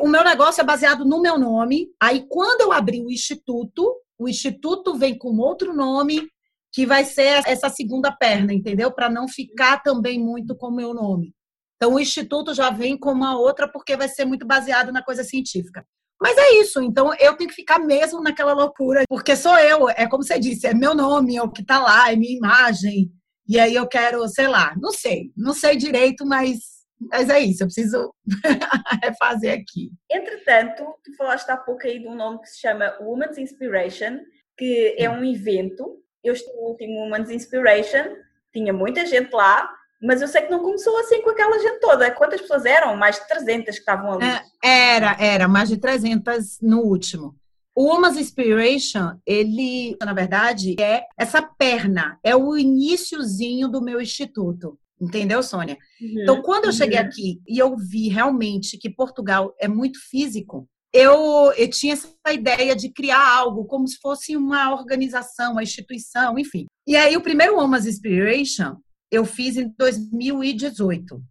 O meu negócio é baseado no meu nome. Aí, quando eu abri o instituto, o instituto vem com outro nome, que vai ser essa segunda perna, entendeu? Para não ficar também muito com o meu nome. Então, o Instituto já vem com uma outra, porque vai ser muito baseado na coisa científica. Mas é isso, então eu tenho que ficar mesmo naquela loucura, porque sou eu, é como você disse, é meu nome, é o que está lá, é minha imagem, e aí eu quero, sei lá, não sei, não sei direito, mas, mas é isso, eu preciso *laughs* refazer aqui.
Entretanto, tu falaste há pouco aí de um nome que se chama Women's Inspiration, que é um evento eu estive no último Women's Inspiration, tinha muita gente lá, mas eu sei que não começou assim com aquela gente toda. Quantas pessoas eram? Mais de 300 que estavam ali.
É, era, era, mais de 300 no último. O Women's Inspiration, ele, na verdade, é essa perna, é o iníciozinho do meu instituto. Entendeu, Sônia? Uhum, então, quando eu cheguei uhum. aqui e eu vi realmente que Portugal é muito físico, eu, eu tinha essa ideia de criar algo como se fosse uma organização, uma instituição, enfim. E aí o primeiro Woman's Inspiration eu fiz em 2018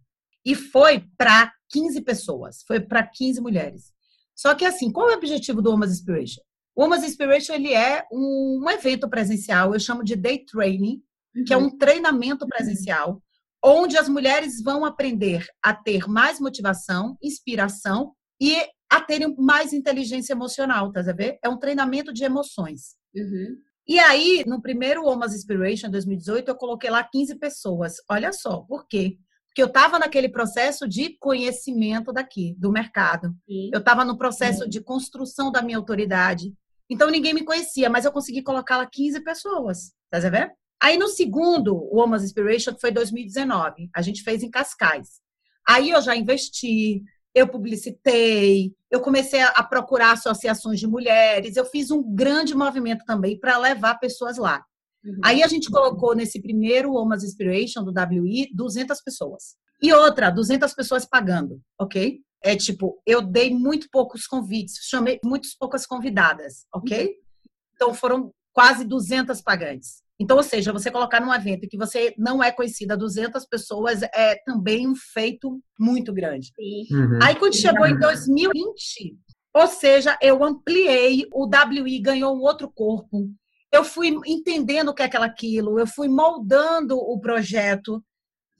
e foi para 15 pessoas, foi para 15 mulheres. Só que assim, qual é o objetivo do Woman's Inspiration? O Inspiration ele é um, um evento presencial, eu chamo de day training, uhum. que é um treinamento presencial, onde as mulheres vão aprender a ter mais motivação, inspiração e a terem mais inteligência emocional, tá a ver? É um treinamento de emoções. Uhum. E aí, no primeiro Woman's Inspiration 2018, eu coloquei lá 15 pessoas. Olha só, por quê? Porque eu estava naquele processo de conhecimento daqui, do mercado. Sim. Eu estava no processo Sim. de construção da minha autoridade. Então, ninguém me conhecia, mas eu consegui colocar lá 15 pessoas. Tá ver? Aí, no segundo Woman's Inspiration, que foi 2019, a gente fez em Cascais. Aí eu já investi, eu publicitei, eu comecei a, procurar associações de mulheres, eu fiz um grande movimento também para levar pessoas lá. Uhum. Aí a gente colocou nesse primeiro Woman's Inspiration do WI 200 pessoas. E outra, 200 pessoas pagando, ok? É tipo, eu dei muito poucos convites, chamei muitas poucas convidadas, ok? Uhum. Então foram quase 200 pagantes. Então, ou seja, você colocar num evento que você não é conhecida 200 pessoas é também um feito muito grande. Uhum. Aí, quando chegou em 2020, ou seja, eu ampliei, o WI ganhou um outro corpo. Eu fui entendendo o que é aquilo, eu fui moldando o projeto.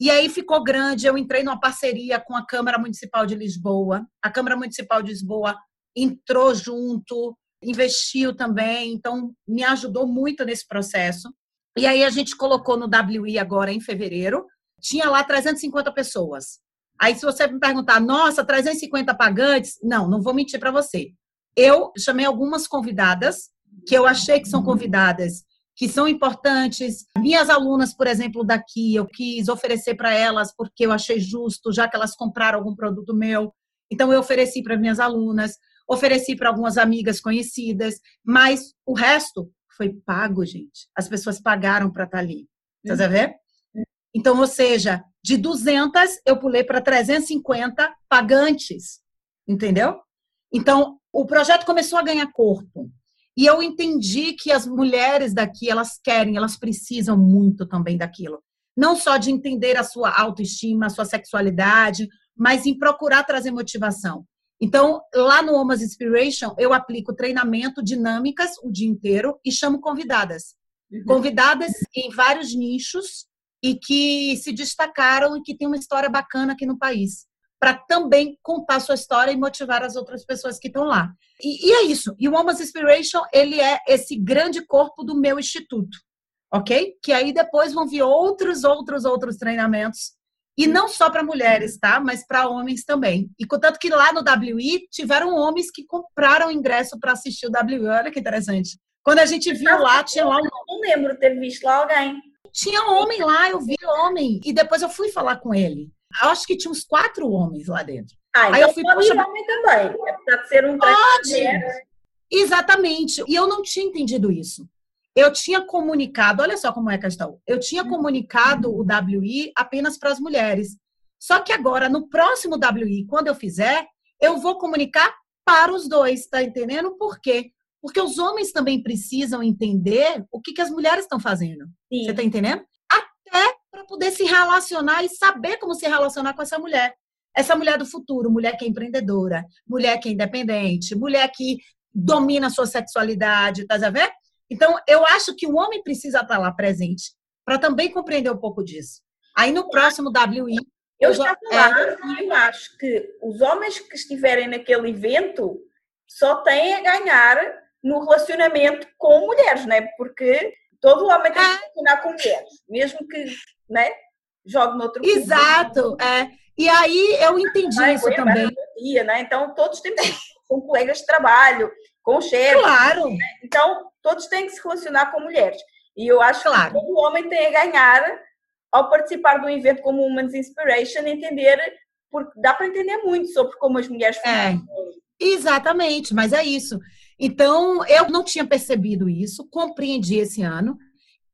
E aí ficou grande. Eu entrei numa parceria com a Câmara Municipal de Lisboa. A Câmara Municipal de Lisboa entrou junto, investiu também, então me ajudou muito nesse processo. E aí a gente colocou no WI agora em fevereiro, tinha lá 350 pessoas. Aí se você me perguntar, nossa, 350 pagantes, não, não vou mentir para você. Eu chamei algumas convidadas que eu achei que são convidadas que são importantes. Minhas alunas, por exemplo, daqui, eu quis oferecer para elas porque eu achei justo, já que elas compraram algum produto meu. Então eu ofereci para minhas alunas, ofereci para algumas amigas conhecidas, mas o resto foi pago, gente. As pessoas pagaram para estar tá ali. Você uhum. ver? Então, ou seja, de 200 eu pulei para 350 pagantes, entendeu? Então, o projeto começou a ganhar corpo. E eu entendi que as mulheres daqui, elas querem, elas precisam muito também daquilo. Não só de entender a sua autoestima, a sua sexualidade, mas em procurar trazer motivação. Então, lá no Omas Inspiration, eu aplico treinamento, dinâmicas o dia inteiro e chamo convidadas. Uhum. Convidadas em vários nichos e que se destacaram e que têm uma história bacana aqui no país. Para também contar sua história e motivar as outras pessoas que estão lá. E, e, é isso. E o Omas Inspiration, ele é esse grande corpo do meu instituto. Ok? Que aí depois vão vir outros, outros, outros treinamentos e não só para mulheres, tá? Mas para homens também. E contanto que lá no WI tiveram homens que compraram ingresso para assistir o WI. Olha que interessante. Quando a gente viu lá, tinha lá um.
Não lembro ter visto lá alguém.
Tinha homem lá, eu vi homem. E depois eu fui falar com ele. Acho que tinha uns quatro homens lá dentro.
Ah, então Aí eu fui, pode poxa, homem também. É para ser um
Pode! Exatamente. E eu não tinha entendido isso eu tinha comunicado, olha só como é a questão, eu tinha comunicado o WI apenas para as mulheres. Só que agora, no próximo WI, quando eu fizer, eu vou comunicar para os dois, tá entendendo? Por quê? Porque os homens também precisam entender o que, que as mulheres estão fazendo. Sim. Você tá entendendo? Até para poder se relacionar e saber como se relacionar com essa mulher. Essa mulher do futuro, mulher que é empreendedora, mulher que é independente, mulher que domina a sua sexualidade, tá a ver? Então, eu acho que o homem precisa estar lá presente para também compreender um pouco disso. Aí no próximo WI.
Eu, já lá é... e eu acho que os homens que estiverem naquele evento só têm a ganhar no relacionamento com mulheres, né? Porque todo homem tem que é. relacionar com mulheres, mesmo que, né? Jogue no outro
Exato, é. E aí eu entendi isso também.
Dia, né? Então todos têm com colegas de trabalho, com chefes.
Claro.
Né? Então todos têm que se relacionar com mulheres. E eu acho claro. que todo homem tem a ganhar ao participar de um evento como o Women's Inspiration, entender, porque dá para entender muito sobre como as mulheres
é, Exatamente, mas é isso. Então, eu não tinha percebido isso, compreendi esse ano.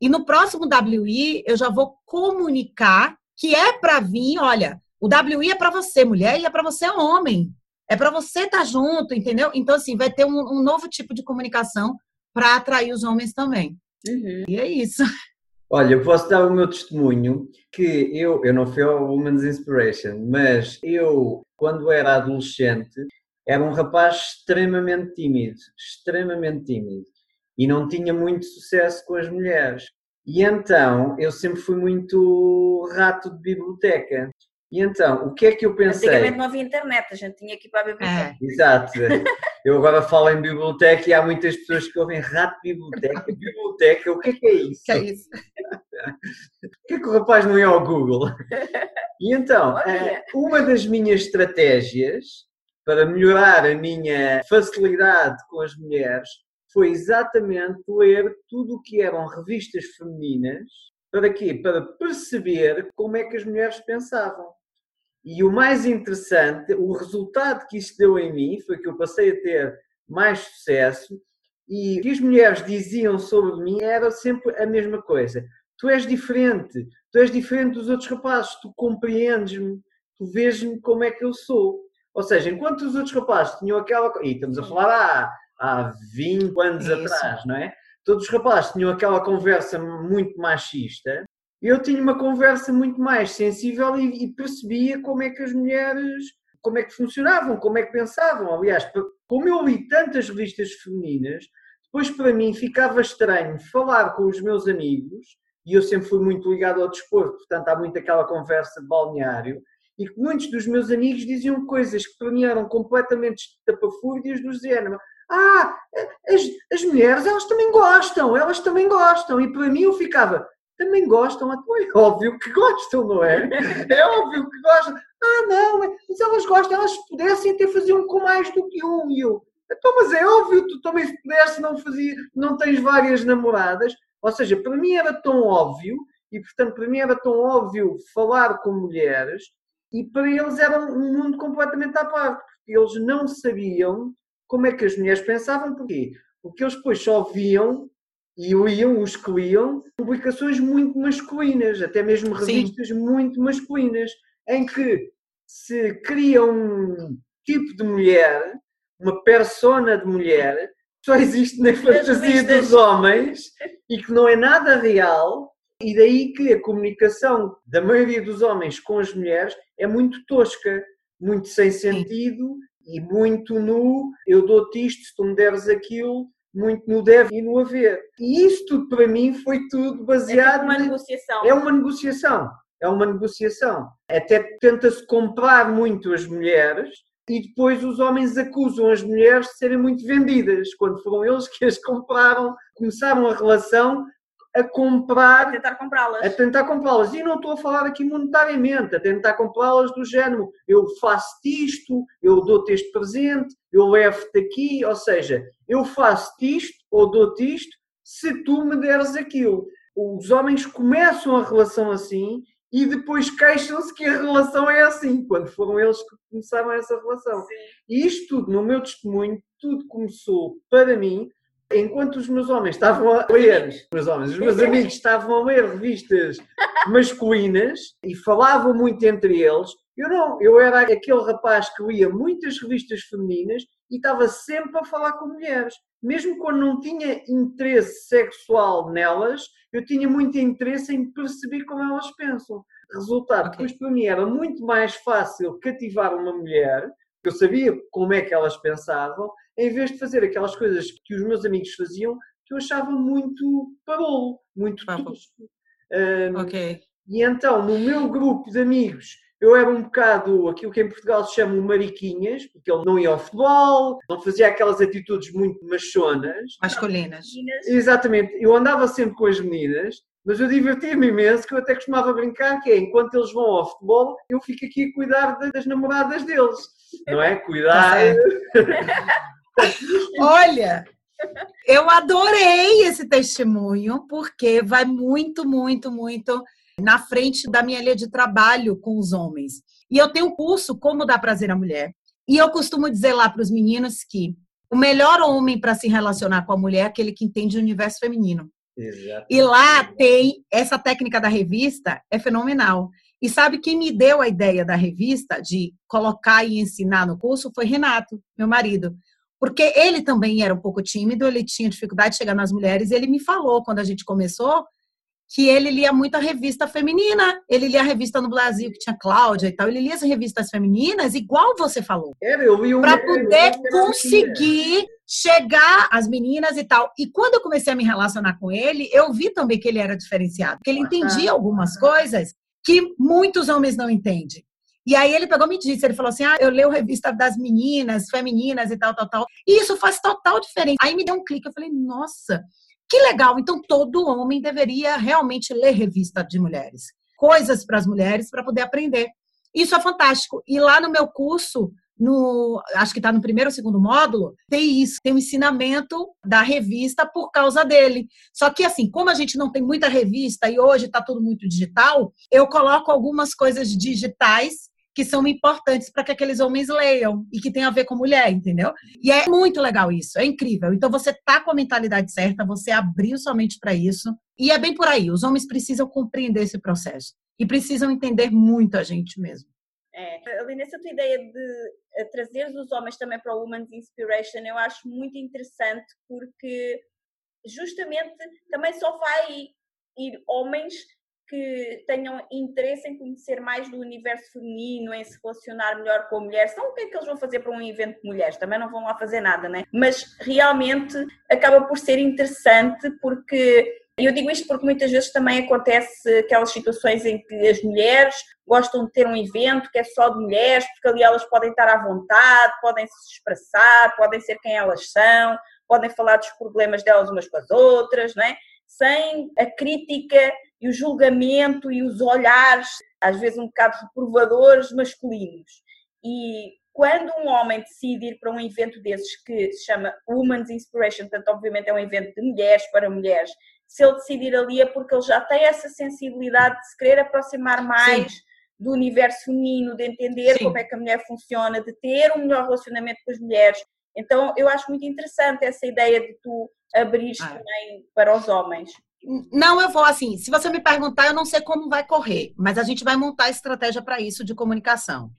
E no próximo WI, eu já vou comunicar que é para vir, olha, o WI é para você, mulher, e é para você, homem. É para você estar tá junto, entendeu? Então, assim, vai ter um, um novo tipo de comunicação para atrair os homens também. Uhum. E é isso. *laughs*
Olha, eu posso dar o meu testemunho que eu, eu não fui ao Women's Inspiration, mas eu, quando era adolescente, era um rapaz extremamente tímido, extremamente tímido, e não tinha muito sucesso com as mulheres. E então eu sempre fui muito rato de biblioteca. E então, o que é que eu pensei?
Antigamente não havia internet, a gente tinha que ir para a biblioteca.
É. Exato. *laughs* Eu agora falo em biblioteca e há muitas pessoas que ouvem rato de biblioteca. Biblioteca, o que é que é isso?
Que é isso?
que é que o rapaz não ia ao Google? *laughs* E então, eh, uma das minhas estratégias para melhorar a minha facilidade com as mulheres foi exatamente ler tudo o que eram revistas femininas para quê? Para perceber como é que as mulheres pensavam. E o mais interessante, o resultado que isto deu em mim foi que eu passei a ter mais sucesso E o que as mulheres diziam sobre mim era sempre a mesma coisa. Tu és diferente, tu és diferente dos outros rapazes, tu compreendes-me, tu vês-me como é que eu sou. Ou seja, enquanto os outros rapazes tinham aquela. E estamos a falar há, há 20 anos Isso. atrás, não é? Todos os rapazes tinham aquela conversa muito machista. Eu tinha uma conversa muito mais sensível e, e percebia como é que as mulheres como é que funcionavam, como é que pensavam. Aliás, como eu li tantas revistas femininas, depois para mim ficava estranho falar com os meus amigos, e eu sempre fui muito ligado ao desporto, portanto há muito aquela conversa de balneário, e que muitos dos meus amigos diziam coisas que para mim eram completamente tapafúrdias do género. Ah, as, as mulheres, elas também gostam, elas também gostam. E para mim eu ficava, também gostam, é óbvio que gostam, não é? É óbvio que gostam. Ah, não, mas elas gostam, elas pudessem até fazer um com mais do que um. E eu, então, mas é óbvio, tu também se pudesse não fazia, não tens várias namoradas. Ou seja, para mim era tão óbvio, e portanto para mim era tão óbvio falar com mulheres, e para eles era um mundo completamente à parte, eles não sabiam como é que as mulheres pensavam, porquê? Porque eles depois só viam e liam, os que liam, publicações muito masculinas, até mesmo revistas Sim. muito masculinas, em que se cria um tipo de mulher, uma persona de mulher, que só existe na fantasia dos homens e que não é nada real, e daí que a comunicação da maioria dos homens com as mulheres é muito tosca, muito sem sentido Sim. e muito nu. Eu dou-te isto, se tu me deres aquilo, muito no deve e no haver. E isso tudo para mim foi tudo baseado.
É uma negociação.
É uma negociação. É uma negociação. Até tenta-se comprar muito as mulheres e depois os homens acusam as mulheres de serem muito vendidas, quando foram eles que as compraram, começaram a relação a comprar.
A tentar comprá-las.
A tentar comprá-las. E não estou a falar aqui monetariamente, a tentar comprá-las do género. Eu faço-te isto, eu dou-te este presente, eu levo-te aqui. Ou seja, eu faço-te isto ou dou-te isto se tu me deres aquilo. Os homens começam a relação assim e depois queixam-se que a relação é assim, quando foram eles que começaram essa relação. Sim. E isto tudo, no meu testemunho, tudo começou para mim enquanto os meus homens estavam a ler, meus homens, os meus amigos estavam a ler revistas masculinas e falavam muito entre eles, eu não, eu era aquele rapaz que lia muitas revistas femininas e estava sempre a falar com mulheres. Mesmo quando não tinha interesse sexual nelas, eu tinha muito interesse em perceber como elas pensam. Resultado, depois para mim era muito mais fácil cativar uma mulher, eu sabia como é que elas pensavam, em vez de fazer aquelas coisas que os meus amigos faziam, que eu achava muito parolo, muito tosco. Um, ok. E então, no meu grupo de amigos, eu era um bocado aquilo que em Portugal se chama mariquinhas, porque ele não ia ao futebol, não fazia aquelas atitudes muito machonas.
Masculinas.
Exatamente. Eu andava sempre com as meninas, mas eu divertia-me imenso, que eu até costumava brincar, que é, enquanto eles vão ao futebol, eu fico aqui a cuidar das namoradas deles. Não é? Cuidar... *laughs* *laughs*
Olha, eu adorei esse testemunho, porque vai muito, muito, muito na frente da minha linha de trabalho com os homens. E eu tenho um curso Como Dar Prazer à Mulher. E eu costumo dizer lá para os meninos que o melhor homem para se relacionar com a mulher é aquele que entende o universo feminino. Exatamente. E lá tem essa técnica da revista, é fenomenal. E sabe quem me deu a ideia da revista, de colocar e ensinar no curso, foi Renato, meu marido. Porque ele também era um pouco tímido, ele tinha dificuldade de chegar nas mulheres. Ele me falou, quando a gente começou, que ele lia muita revista feminina. Ele lia a revista no Brasil, que tinha Cláudia e tal. Ele lia as revistas femininas, igual você falou. Para poder conseguir chegar às meninas e tal. E quando eu comecei a me relacionar com ele, eu vi também que ele era diferenciado. Que ele entendia algumas coisas que muitos homens não entendem. E aí ele pegou me disse, ele falou assim, ah, eu leio revista das meninas, femininas e tal, tal, tal. E isso faz total diferença. Aí me deu um clique, eu falei, nossa, que legal. Então todo homem deveria realmente ler revista de mulheres. Coisas para as mulheres para poder aprender. Isso é fantástico. E lá no meu curso, no, acho que está no primeiro ou segundo módulo, tem isso, tem o um ensinamento da revista por causa dele. Só que assim, como a gente não tem muita revista e hoje está tudo muito digital, eu coloco algumas coisas digitais que são importantes para que aqueles homens leiam e que tem a ver com mulher, entendeu? E é muito legal isso, é incrível. Então você tá com a mentalidade certa, você abriu sua mente para isso e é bem por aí. Os homens precisam compreender esse processo e precisam entender muito a gente mesmo.
É, ali nessa tua ideia de eh, trazer os homens também para o Women's Inspiration, eu acho muito interessante porque justamente também só vai ir homens que tenham interesse em conhecer mais do universo feminino, em se relacionar melhor com mulheres. Então, o que é que eles vão fazer para um evento de mulheres? Também não vão lá fazer nada, né? Mas realmente acaba por ser interessante porque eu digo isto porque muitas vezes também acontece aquelas situações em que as mulheres gostam de ter um evento que é só de mulheres, porque ali elas podem estar à vontade, podem se expressar, podem ser quem elas são, podem falar dos problemas delas umas com as outras, não é? sem a crítica e o julgamento e os olhares, às vezes um bocado reprovadores, masculinos. E quando um homem decide ir para um evento desses que se chama Women's Inspiration, portanto, obviamente é um evento de mulheres para mulheres, se ele decidir ali é porque ele já tem essa sensibilidade de se querer aproximar mais Sim. do universo feminino, de entender Sim. como é que a mulher funciona, de ter um melhor relacionamento com as mulheres. Então, eu acho muito interessante essa ideia de tu abrir ah. também para os homens.
Não, eu vou assim. Se você me perguntar, eu não sei como vai correr, mas a gente vai montar estratégia para isso de comunicação.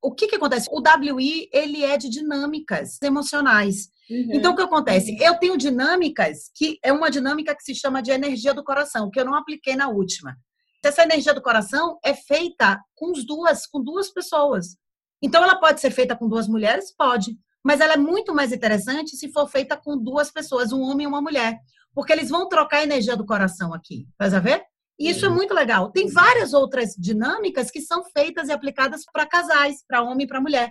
O que, que acontece? O WI ele é de dinâmicas emocionais. Uhum. Então, o que acontece? Eu tenho dinâmicas que é uma dinâmica que se chama de energia do coração, que eu não apliquei na última. Essa energia do coração é feita com duas, com duas pessoas. Então, ela pode ser feita com duas mulheres? Pode mas ela é muito mais interessante se for feita com duas pessoas, um homem e uma mulher, porque eles vão trocar a energia do coração aqui, faz a ver? E isso é muito legal. Tem várias outras dinâmicas que são feitas e aplicadas para casais, para homem e para mulher.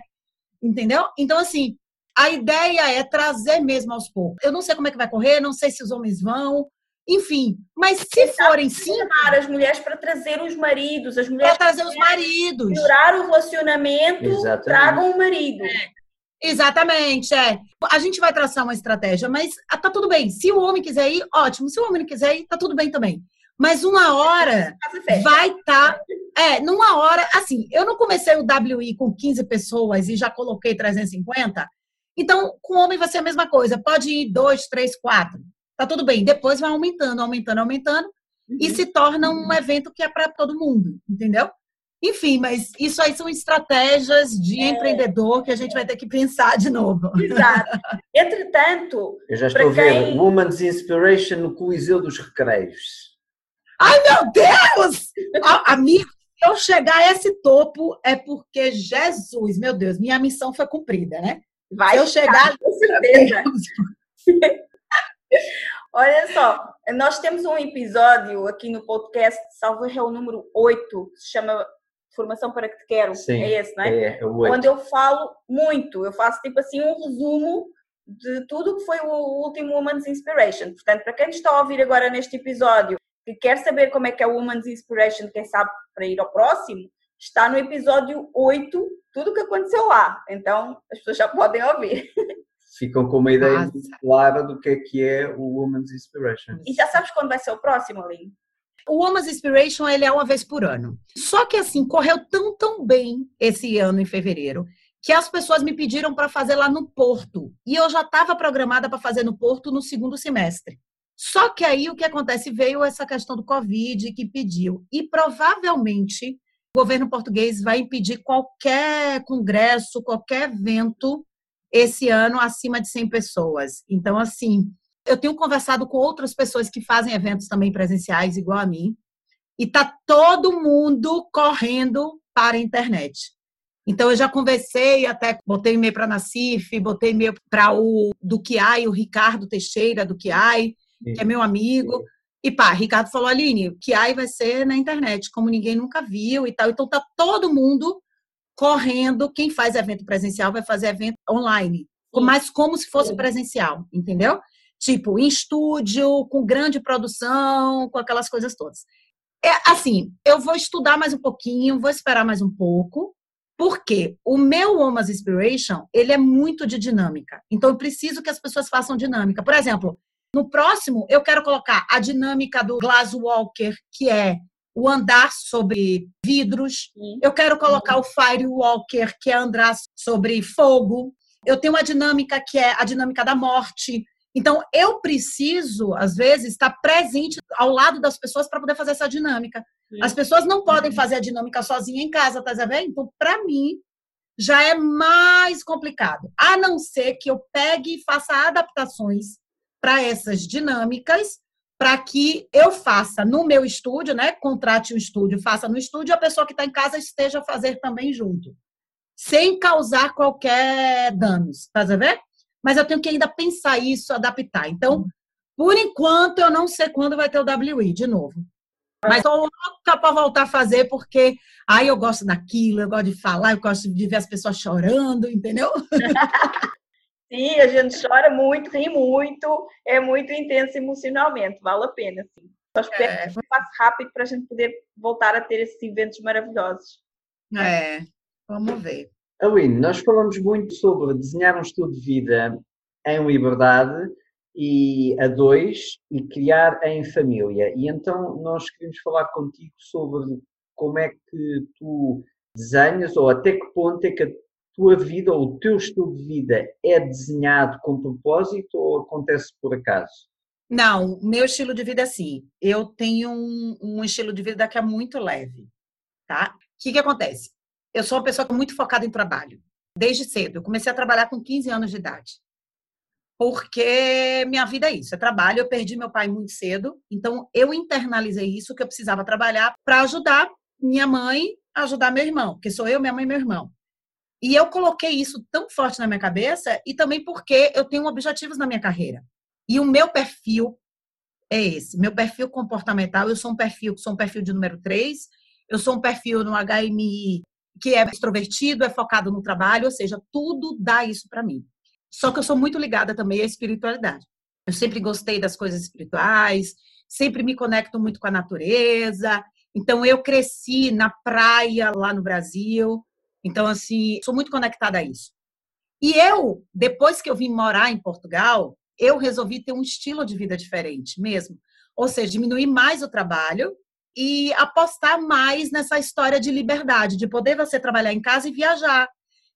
Entendeu? Então, assim, a ideia é trazer mesmo aos poucos. Eu não sei como é que vai correr, não sei se os homens vão, enfim, mas se forem sim.
as mulheres para trazer os maridos, as mulheres
para trazer os maridos.
Melhorar o relacionamento, Exatamente. tragam o marido. É.
Exatamente, é. A gente vai traçar uma estratégia, mas ah, tá tudo bem. Se o homem quiser ir, ótimo. Se o homem não quiser ir, tá tudo bem também. Mas uma hora vai estar. Tá, é, numa hora. Assim, eu não comecei o WI com 15 pessoas e já coloquei 350. Então, com o homem vai ser a mesma coisa. Pode ir dois, três, quatro. Tá tudo bem. Depois vai aumentando, aumentando, aumentando. Uhum. E se torna um evento que é para todo mundo, entendeu? Enfim, mas isso aí são estratégias de é. empreendedor que a gente vai ter que pensar de novo.
Exato. *laughs* Entretanto,
eu já estou quem... Woman's Inspiration no Coliseu dos Recreios.
Ai, meu Deus! Amigo, se eu chegar a esse topo é porque Jesus, meu Deus, minha missão foi cumprida, né?
Vai se eu chegar, com certeza. *laughs* Olha só, nós temos um episódio aqui no podcast, salvo é o número 8, que se chama formação para que te quero. Sim, é esse, não é? é, é Onde eu falo muito, eu faço tipo assim um resumo de tudo que foi o último Woman's Inspiration. Portanto, para quem está a ouvir agora neste episódio que quer saber como é que é o Woman's Inspiration, quem sabe para ir ao próximo, está no episódio 8, tudo o que aconteceu lá. Então, as pessoas já podem ouvir.
Ficam com uma ideia Nossa. muito clara do que é que é o Woman's Inspiration.
E já sabes quando vai ser o próximo, Aline?
O Woman's Inspiration ele é uma vez por ano. Só que assim, correu tão tão bem esse ano em fevereiro que as pessoas me pediram para fazer lá no Porto. E eu já estava programada para fazer no Porto no segundo semestre. Só que aí o que acontece veio essa questão do Covid que pediu. E provavelmente o governo português vai impedir qualquer congresso, qualquer evento esse ano acima de 100 pessoas. Então, assim, eu tenho conversado com outras pessoas que fazem eventos também presenciais, igual a mim, e tá todo mundo correndo para a internet. Então, eu já conversei, até botei e-mail para a Nacif, botei e-mail para o do o Ricardo Teixeira do que é meu amigo. E pá, Ricardo falou, Aline, o vai ser na internet, como ninguém nunca viu e tal. Então, tá todo mundo correndo. Quem faz evento presencial vai fazer evento online, mas como se fosse presencial, entendeu? Tipo, em estúdio, com grande produção, com aquelas coisas todas. É assim, eu vou estudar mais um pouquinho, vou esperar mais um pouco, porque o meu Woman's Inspiration, ele é muito de dinâmica. Então, eu preciso que as pessoas façam dinâmica. Por exemplo, no próximo, eu quero colocar a dinâmica do Glass Walker, que é o andar sobre vidros. Eu quero colocar o Firewalker, que é andar sobre fogo. Eu tenho uma dinâmica que é a dinâmica da morte. Então, eu preciso, às vezes, estar presente ao lado das pessoas para poder fazer essa dinâmica.
Sim.
As pessoas não podem fazer a dinâmica sozinha em casa, tá vendo? Então, para mim, já é mais complicado. A não ser que eu pegue e faça adaptações para essas dinâmicas, para que eu faça no meu estúdio, né? Contrate um estúdio, faça no estúdio, a pessoa que está em casa esteja a fazer também junto. Sem causar qualquer danos, tá vendo? Mas eu tenho que ainda pensar isso, adaptar. Então, por enquanto, eu não sei quando vai ter o WI de novo. Mas estou louca para voltar a fazer, porque aí eu gosto daquilo, eu gosto de falar, eu gosto de ver as pessoas chorando, entendeu? *laughs*
Sim, a gente chora muito, ri muito, é muito intenso emocionalmente, vale a pena. Sim. Só espero
É.
que passe rápido para a gente poder voltar a ter esses eventos maravilhosos.
É, vamos ver.
Aline, nós falamos muito sobre desenhar um estilo de vida em liberdade e a dois e criar em família. E então nós queríamos falar contigo sobre como é que tu desenhas ou até que ponto é que a tua vida ou o teu estilo de vida é desenhado com propósito ou acontece por acaso?
Não, meu estilo de vida é assim. Eu tenho um, um estilo de vida que é muito leve, tá? O que, que acontece? Eu sou uma pessoa muito focada em trabalho, desde cedo. Eu comecei a trabalhar com 15 anos de idade. Porque minha vida é isso, é trabalho. Eu perdi meu pai muito cedo, então eu internalizei isso que eu precisava trabalhar para ajudar minha mãe, a ajudar meu irmão, porque sou eu, minha mãe e meu irmão. E eu coloquei isso tão forte na minha cabeça e também porque eu tenho objetivos na minha carreira. E o meu perfil é esse, meu perfil comportamental, eu sou um perfil, sou um perfil de número 3, eu sou um perfil no HMI que é extrovertido, é focado no trabalho, ou seja, tudo dá isso para mim. Só que eu sou muito ligada também à espiritualidade. Eu sempre gostei das coisas espirituais, sempre me conecto muito com a natureza. Então eu cresci na praia lá no Brasil. Então assim, sou muito conectada a isso. E eu, depois que eu vim morar em Portugal, eu resolvi ter um estilo de vida diferente mesmo. Ou seja, diminuir mais o trabalho e apostar mais nessa história de liberdade, de poder você trabalhar em casa e viajar.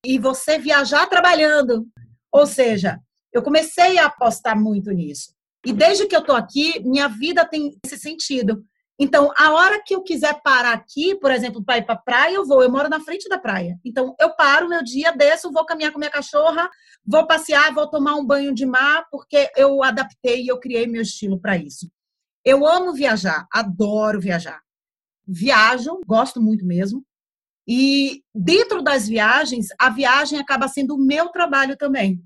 E você viajar trabalhando. Ou seja, eu comecei a apostar muito nisso. E desde que eu estou aqui, minha vida tem esse sentido. Então, a hora que eu quiser parar aqui, por exemplo, para ir para praia, eu vou. Eu moro na frente da praia. Então, eu paro meu dia, desço, vou caminhar com minha cachorra, vou passear, vou tomar um banho de mar, porque eu adaptei e eu criei meu estilo para isso. Eu amo viajar, adoro viajar. Viajo, gosto muito mesmo. E dentro das viagens, a viagem acaba sendo o meu trabalho também.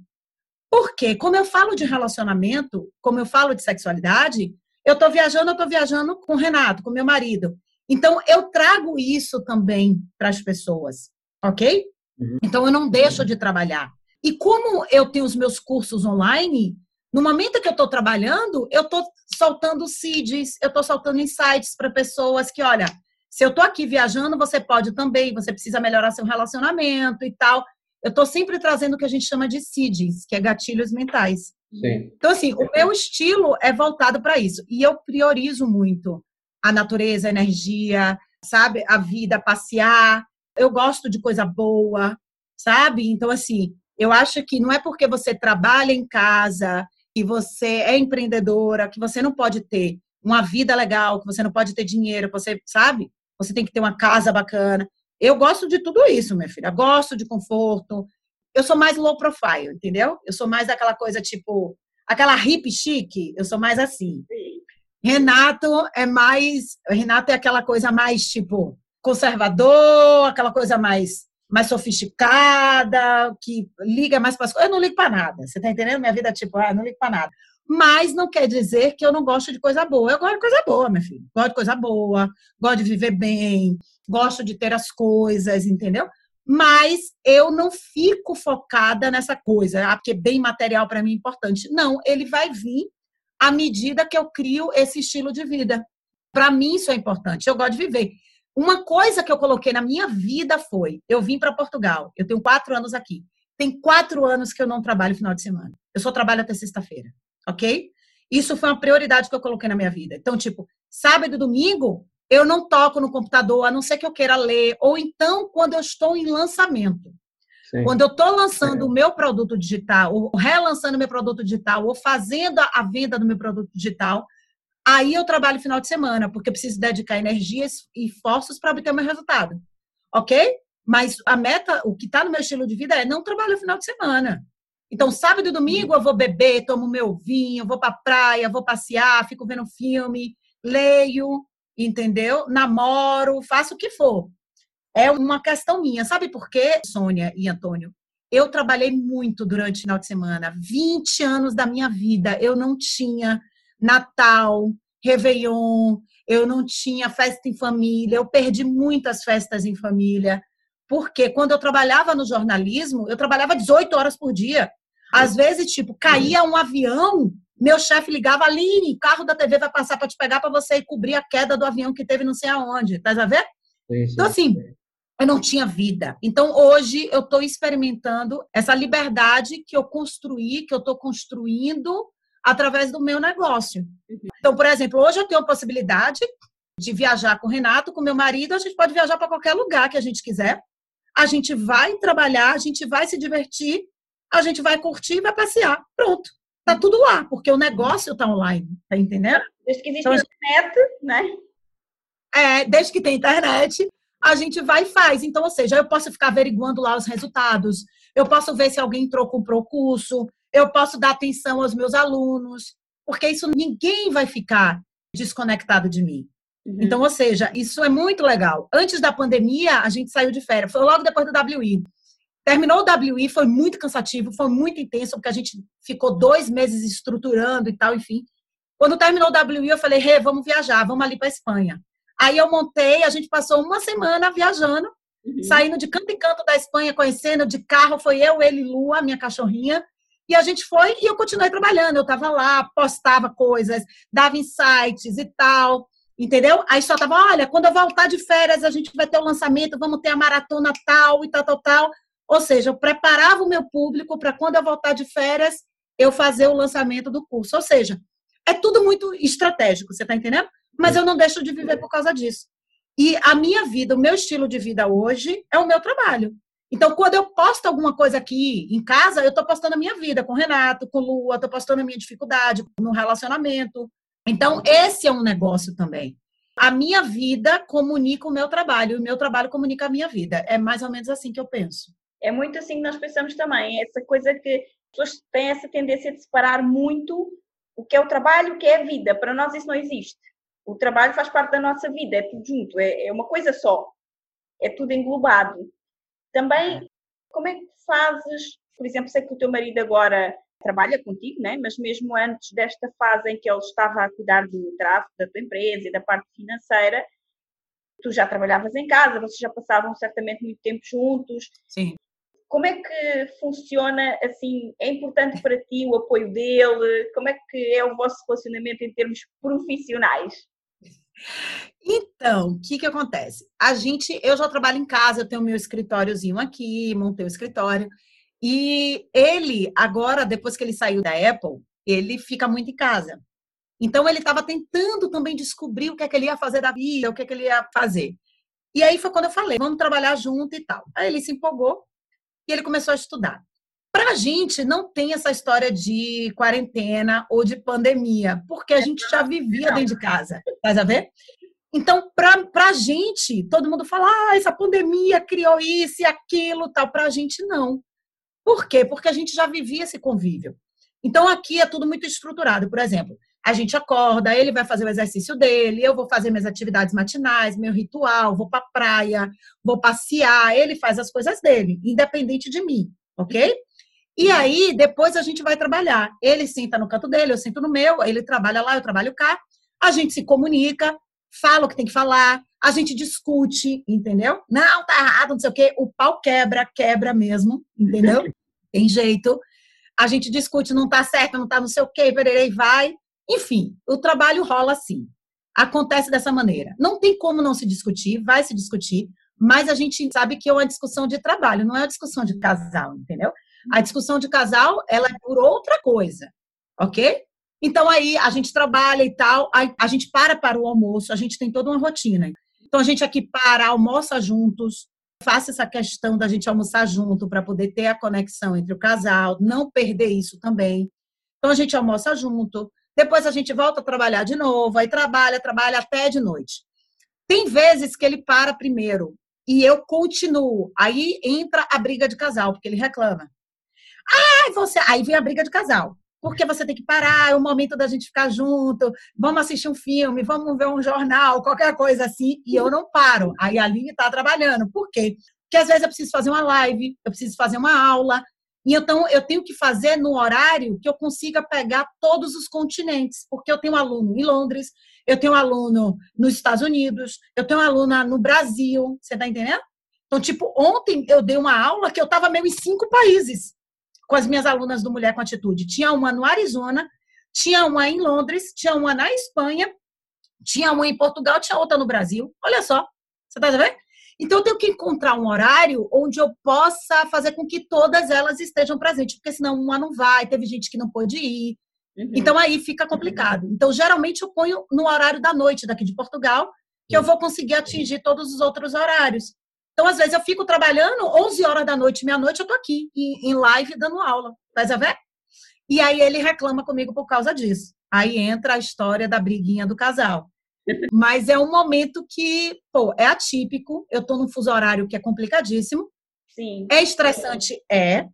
Porque, como eu falo de relacionamento, como eu falo de sexualidade, eu estou viajando, eu estou viajando com o Renato, com meu marido. Então, eu trago isso também para as pessoas, ok?
Uhum.
Então, eu não deixo de trabalhar. E como eu tenho os meus cursos online, no momento que eu estou trabalhando, eu estou soltando seeds, eu estou soltando insights para pessoas que, olha, se eu estou aqui viajando, você pode também, você precisa melhorar seu relacionamento e tal. Eu estou sempre trazendo o que a gente chama de seeds, que é gatilhos mentais.
Sim.
Então, assim, o meu estilo é voltado para isso. E eu priorizo muito a natureza, a energia, sabe? A vida, passear. Eu gosto de coisa boa, sabe? Então, assim, eu acho que não é porque você trabalha em casa, que você é empreendedora, que você não pode ter uma vida legal, que você não pode ter dinheiro, que você, sabe? Você tem que ter uma casa bacana. Eu gosto de tudo isso, minha filha. Gosto de conforto. Eu sou mais low profile, entendeu? Eu sou mais aquela coisa tipo, aquela hippie chique. Eu sou mais assim. Renato é mais, Renato é aquela coisa mais tipo conservador, aquela coisa mais mais sofisticada, que liga mais para as coisas. Eu não ligo para nada. Você tá entendendo? Minha vida é tipo, ah, não ligo para nada. Mas não quer dizer que eu não gosto de coisa boa. Eu gosto de coisa boa, minha filha. Gosto de coisa boa, gosto de viver bem, gosto de ter as coisas, entendeu? Mas eu não fico focada nessa coisa, ah, porque bem material para mim é importante. Não, ele vai vir à medida que eu crio esse estilo de vida. Para mim isso é importante. Eu gosto de viver. Uma coisa que eu coloquei na minha vida foi: eu vim para Portugal, eu tenho quatro anos aqui. Tem quatro anos que eu não trabalho final de semana. Eu só trabalho até sexta-feira, ok? Isso foi uma prioridade que eu coloquei na minha vida. Então, tipo, sábado e domingo eu não toco no computador, a não ser que eu queira ler, ou então quando eu estou em lançamento. Sim. Quando eu estou lançando o meu produto digital, ou relançando meu produto digital, ou fazendo a venda do meu produto digital, aí eu trabalho final de semana, porque eu preciso dedicar energias e esforços para obter o meu resultado. Ok? Mas a meta, o que está no meu estilo de vida é não trabalho final de semana. Então, sábado e domingo eu vou beber, tomo meu vinho, vou para a praia, vou passear, fico vendo filme, leio, entendeu? Namoro, faço o que for. É uma questão minha. Sabe por quê, Sônia e Antônio? Eu trabalhei muito durante o final de semana. 20 anos da minha vida eu não tinha Natal, Réveillon, eu não tinha festa em família, eu perdi muitas festas em família. Porque quando eu trabalhava no jornalismo, eu trabalhava 18 horas por dia. Às vezes, tipo, caía um avião, meu chefe ligava, Aline, carro da TV vai passar para te pegar para você ir cobrir a queda do avião que teve não sei aonde. Tá a ver? Sim, sim. Então, assim, eu não tinha vida. Então, hoje, eu estou experimentando essa liberdade que eu construí, que eu estou construindo através do meu negócio. Uhum. Então, por exemplo, hoje eu tenho a possibilidade de viajar com o Renato, com meu marido, a gente pode viajar para qualquer lugar que a gente quiser a gente vai trabalhar, a gente vai se divertir, a gente vai curtir e vai passear. Pronto. Tá tudo lá, porque o negócio tá online, tá entendendo?
Desde que existe então, internet, né?
É, desde que tem internet, a gente vai e faz. Então, ou seja, eu posso ficar averiguando lá os resultados, eu posso ver se alguém entrou, comprou o curso, eu posso dar atenção aos meus alunos, porque isso ninguém vai ficar desconectado de mim. Uhum. Então, ou seja, isso é muito legal. Antes da pandemia, a gente saiu de férias. Foi logo depois do WI. Terminou o WI, foi muito cansativo, foi muito intenso, porque a gente ficou dois meses estruturando e tal, enfim. Quando terminou o WI, eu falei, Rê, vamos viajar, vamos ali para Espanha. Aí eu montei, a gente passou uma semana viajando, uhum. saindo de canto em canto da Espanha, conhecendo de carro, foi eu, ele, Lua, minha cachorrinha, e a gente foi e eu continuei trabalhando. Eu estava lá, postava coisas, dava insights e tal. Entendeu? Aí só tava, olha, quando eu voltar de férias, a gente vai ter o lançamento, vamos ter a maratona tal e tal, tal, tal. Ou seja, eu preparava o meu público para quando eu voltar de férias, eu fazer o lançamento do curso. Ou seja, é tudo muito estratégico, você está entendendo? Mas eu não deixo de viver por causa disso. E a minha vida, o meu estilo de vida hoje é o meu trabalho. Então, quando eu posto alguma coisa aqui em casa, eu estou postando a minha vida com o Renato, com Lua, estou postando a minha dificuldade no relacionamento, então, esse é um negócio também. A minha vida comunica o meu trabalho, e o meu trabalho comunica a minha vida. É mais ou menos assim que eu penso.
É muito assim que nós pensamos também. Essa coisa que as pessoas têm essa tendência de separar muito o que é o trabalho e o que é a vida. Para nós isso não existe. O trabalho faz parte da nossa vida, é tudo junto, é, é uma coisa só. É tudo englobado. Também, como é que fazes, por exemplo, sei que o teu marido agora trabalha contigo, né? mas mesmo antes desta fase em que ele estava a cuidar do tráfego da tua empresa e da parte financeira, tu já trabalhavas em casa, vocês já passavam certamente muito tempo juntos.
Sim.
Como é que funciona assim? É importante para ti o apoio dele? Como é que é o vosso relacionamento em termos profissionais?
Então, o que que acontece? A gente, eu já trabalho em casa, eu tenho meu escritóriozinho aqui, montei o escritório. E ele, agora, depois que ele saiu da Apple, ele fica muito em casa. Então, ele estava tentando também descobrir o que é que ele ia fazer da vida, o que é que ele ia fazer. E aí foi quando eu falei, vamos trabalhar junto e tal. Aí ele se empolgou e ele começou a estudar. Para a gente, não tem essa história de quarentena ou de pandemia, porque a gente já vivia dentro de casa. Faz a ver? Então, para a gente, todo mundo fala, ah, essa pandemia criou isso e aquilo, tal. Para a gente, não. Por quê? Porque a gente já vivia esse convívio. Então, aqui é tudo muito estruturado. Por exemplo, a gente acorda, ele vai fazer o exercício dele, eu vou fazer minhas atividades matinais, meu ritual, vou para praia, vou passear, ele faz as coisas dele, independente de mim, ok? E aí, depois a gente vai trabalhar. Ele senta no canto dele, eu sento no meu, ele trabalha lá, eu trabalho cá, a gente se comunica, fala o que tem que falar, a gente discute, entendeu? Não, tá errado, não sei o quê. O pau quebra, quebra mesmo, entendeu? *laughs* Tem jeito. A gente discute, não tá certo, não tá não sei o quê, pererei, vai. Enfim, o trabalho rola assim. Acontece dessa maneira. Não tem como não se discutir, vai se discutir, mas a gente sabe que é uma discussão de trabalho, não é uma discussão de casal, entendeu? A discussão de casal, ela é por outra coisa, ok? Então aí a gente trabalha e tal, aí a gente para para o almoço, a gente tem toda uma rotina. Então a gente aqui para, almoça juntos, faça essa questão da gente almoçar junto para poder ter a conexão entre o casal, não perder isso também. Então a gente almoça junto, depois a gente volta a trabalhar de novo, aí trabalha, trabalha até de noite. Tem vezes que ele para primeiro e eu continuo. Aí entra a briga de casal, porque ele reclama. Ah, você. Aí vem a briga de casal. Porque você tem que parar, é o momento da gente ficar junto, vamos assistir um filme, vamos ver um jornal, qualquer coisa assim, e eu não paro. Aí a Aline está trabalhando. Por quê? Porque às vezes eu preciso fazer uma live, eu preciso fazer uma aula, e então eu tenho que fazer no horário que eu consiga pegar todos os continentes, porque eu tenho um aluno em Londres, eu tenho um aluno nos Estados Unidos, eu tenho uma aluna no Brasil, você está entendendo? Então, tipo, ontem eu dei uma aula que eu estava meio em cinco países com as minhas alunas do Mulher com Atitude. Tinha uma no Arizona, tinha uma em Londres, tinha uma na Espanha, tinha uma em Portugal, tinha outra no Brasil. Olha só, você está vendo? Então, eu tenho que encontrar um horário onde eu possa fazer com que todas elas estejam presentes, porque senão uma não vai, teve gente que não pôde ir. Uhum. Então, aí fica complicado. Então, geralmente, eu ponho no horário da noite daqui de Portugal, que eu vou conseguir atingir todos os outros horários. Então, às vezes, eu fico trabalhando 11 horas da noite, meia-noite, eu tô aqui, em live, dando aula. Faz a ver? E aí ele reclama comigo por causa disso. Aí entra a história da briguinha do casal. *laughs* Mas é um momento que, pô, é atípico. Eu tô num fuso horário que é complicadíssimo.
Sim.
É estressante? É.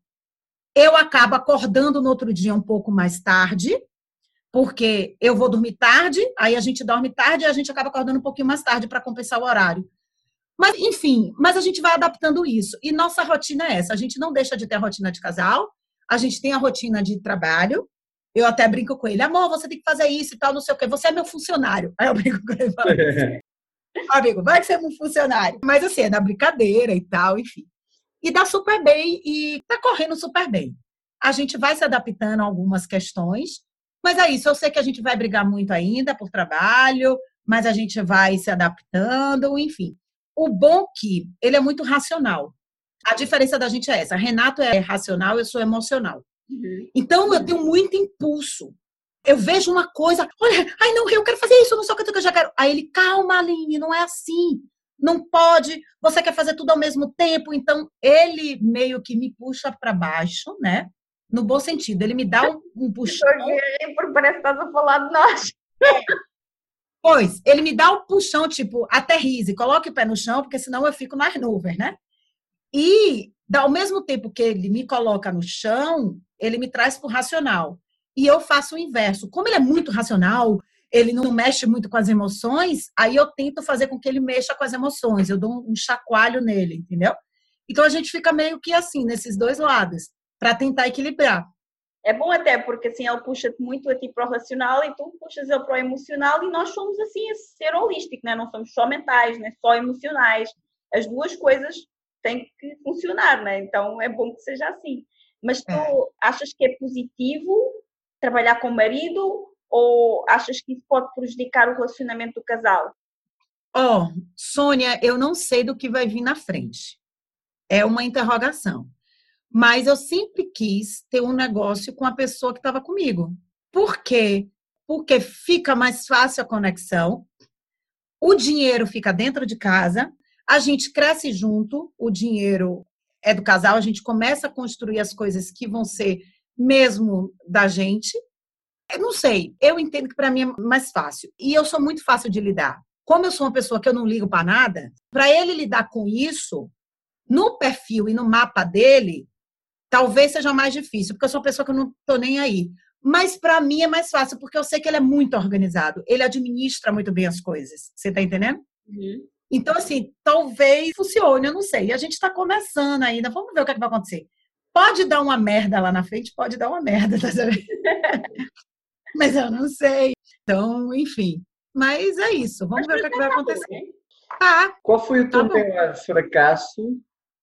Eu acabo acordando no outro dia um pouco mais tarde, porque eu vou dormir tarde, aí a gente dorme tarde e a gente acaba acordando um pouquinho mais tarde para compensar o horário. Mas, enfim, mas a gente vai adaptando isso. E nossa rotina é essa: a gente não deixa de ter a rotina de casal, a gente tem a rotina de trabalho, eu até brinco com ele, amor, você tem que fazer isso e tal, não sei o quê. Você é meu funcionário. Aí eu *laughs* brinco com ele falo, amigo, vai ser meu funcionário. Mas assim, é na brincadeira e tal, enfim. E dá super bem e tá correndo super bem. A gente vai se adaptando a algumas questões, mas é isso. Eu sei que a gente vai brigar muito ainda por trabalho, mas a gente vai se adaptando, enfim. O bom que ele é muito racional. A diferença da gente é essa. Renato é racional, eu sou emocional. Uhum. Então, eu tenho muito impulso. Eu vejo uma coisa, olha, ai não, eu quero fazer isso, não sei o que eu já quero. Aí ele, calma, Aline, não é assim. Não pode, você quer fazer tudo ao mesmo tempo. Então, ele meio que me puxa para baixo, né? No bom sentido, ele me dá um, um puxão.
Estás a falar de nós.
Pois, ele me dá um puxão, tipo, aterrize, coloque o pé no chão, porque senão eu fico nas nuvens, né? E, ao mesmo tempo que ele me coloca no chão, ele me traz para o racional. E eu faço o inverso. Como ele é muito racional, ele não mexe muito com as emoções, aí eu tento fazer com que ele mexa com as emoções. Eu dou um chacoalho nele, entendeu? Então a gente fica meio que assim, nesses dois lados, para tentar equilibrar.
É bom até porque assim ele puxa-te muito a ti para o racional e tu puxas ele para o emocional e nós somos assim esse ser holístico, né? não somos só mentais, né? só emocionais. As duas coisas têm que funcionar, né? então é bom que seja assim. Mas tu é. achas que é positivo trabalhar com o marido ou achas que isso pode prejudicar o relacionamento do casal?
Ó, oh, Sônia, eu não sei do que vai vir na frente. É uma interrogação. Mas eu sempre quis ter um negócio com a pessoa que estava comigo. Por quê? Porque fica mais fácil a conexão, o dinheiro fica dentro de casa, a gente cresce junto, o dinheiro é do casal, a gente começa a construir as coisas que vão ser mesmo da gente. Eu não sei, eu entendo que para mim é mais fácil. E eu sou muito fácil de lidar. Como eu sou uma pessoa que eu não ligo para nada, para ele lidar com isso, no perfil e no mapa dele, talvez seja mais difícil, porque eu sou uma pessoa que eu não estou nem aí. Mas para mim é mais fácil, porque eu sei que ele é muito organizado, ele administra muito bem as coisas. Você está entendendo? Uhum. Então, assim, talvez funcione, eu não sei. E a gente está começando ainda, vamos ver o que, é que, vai acontecer. Pode dar uma merda lá na frente, pode dar uma merda, *laughs* tá sabendo? Mas eu não sei. Então, enfim. Mas é isso, vamos Mas ver o que, é que vai tá acontecer.
Ah, Qual foi o teu tá maior fracasso?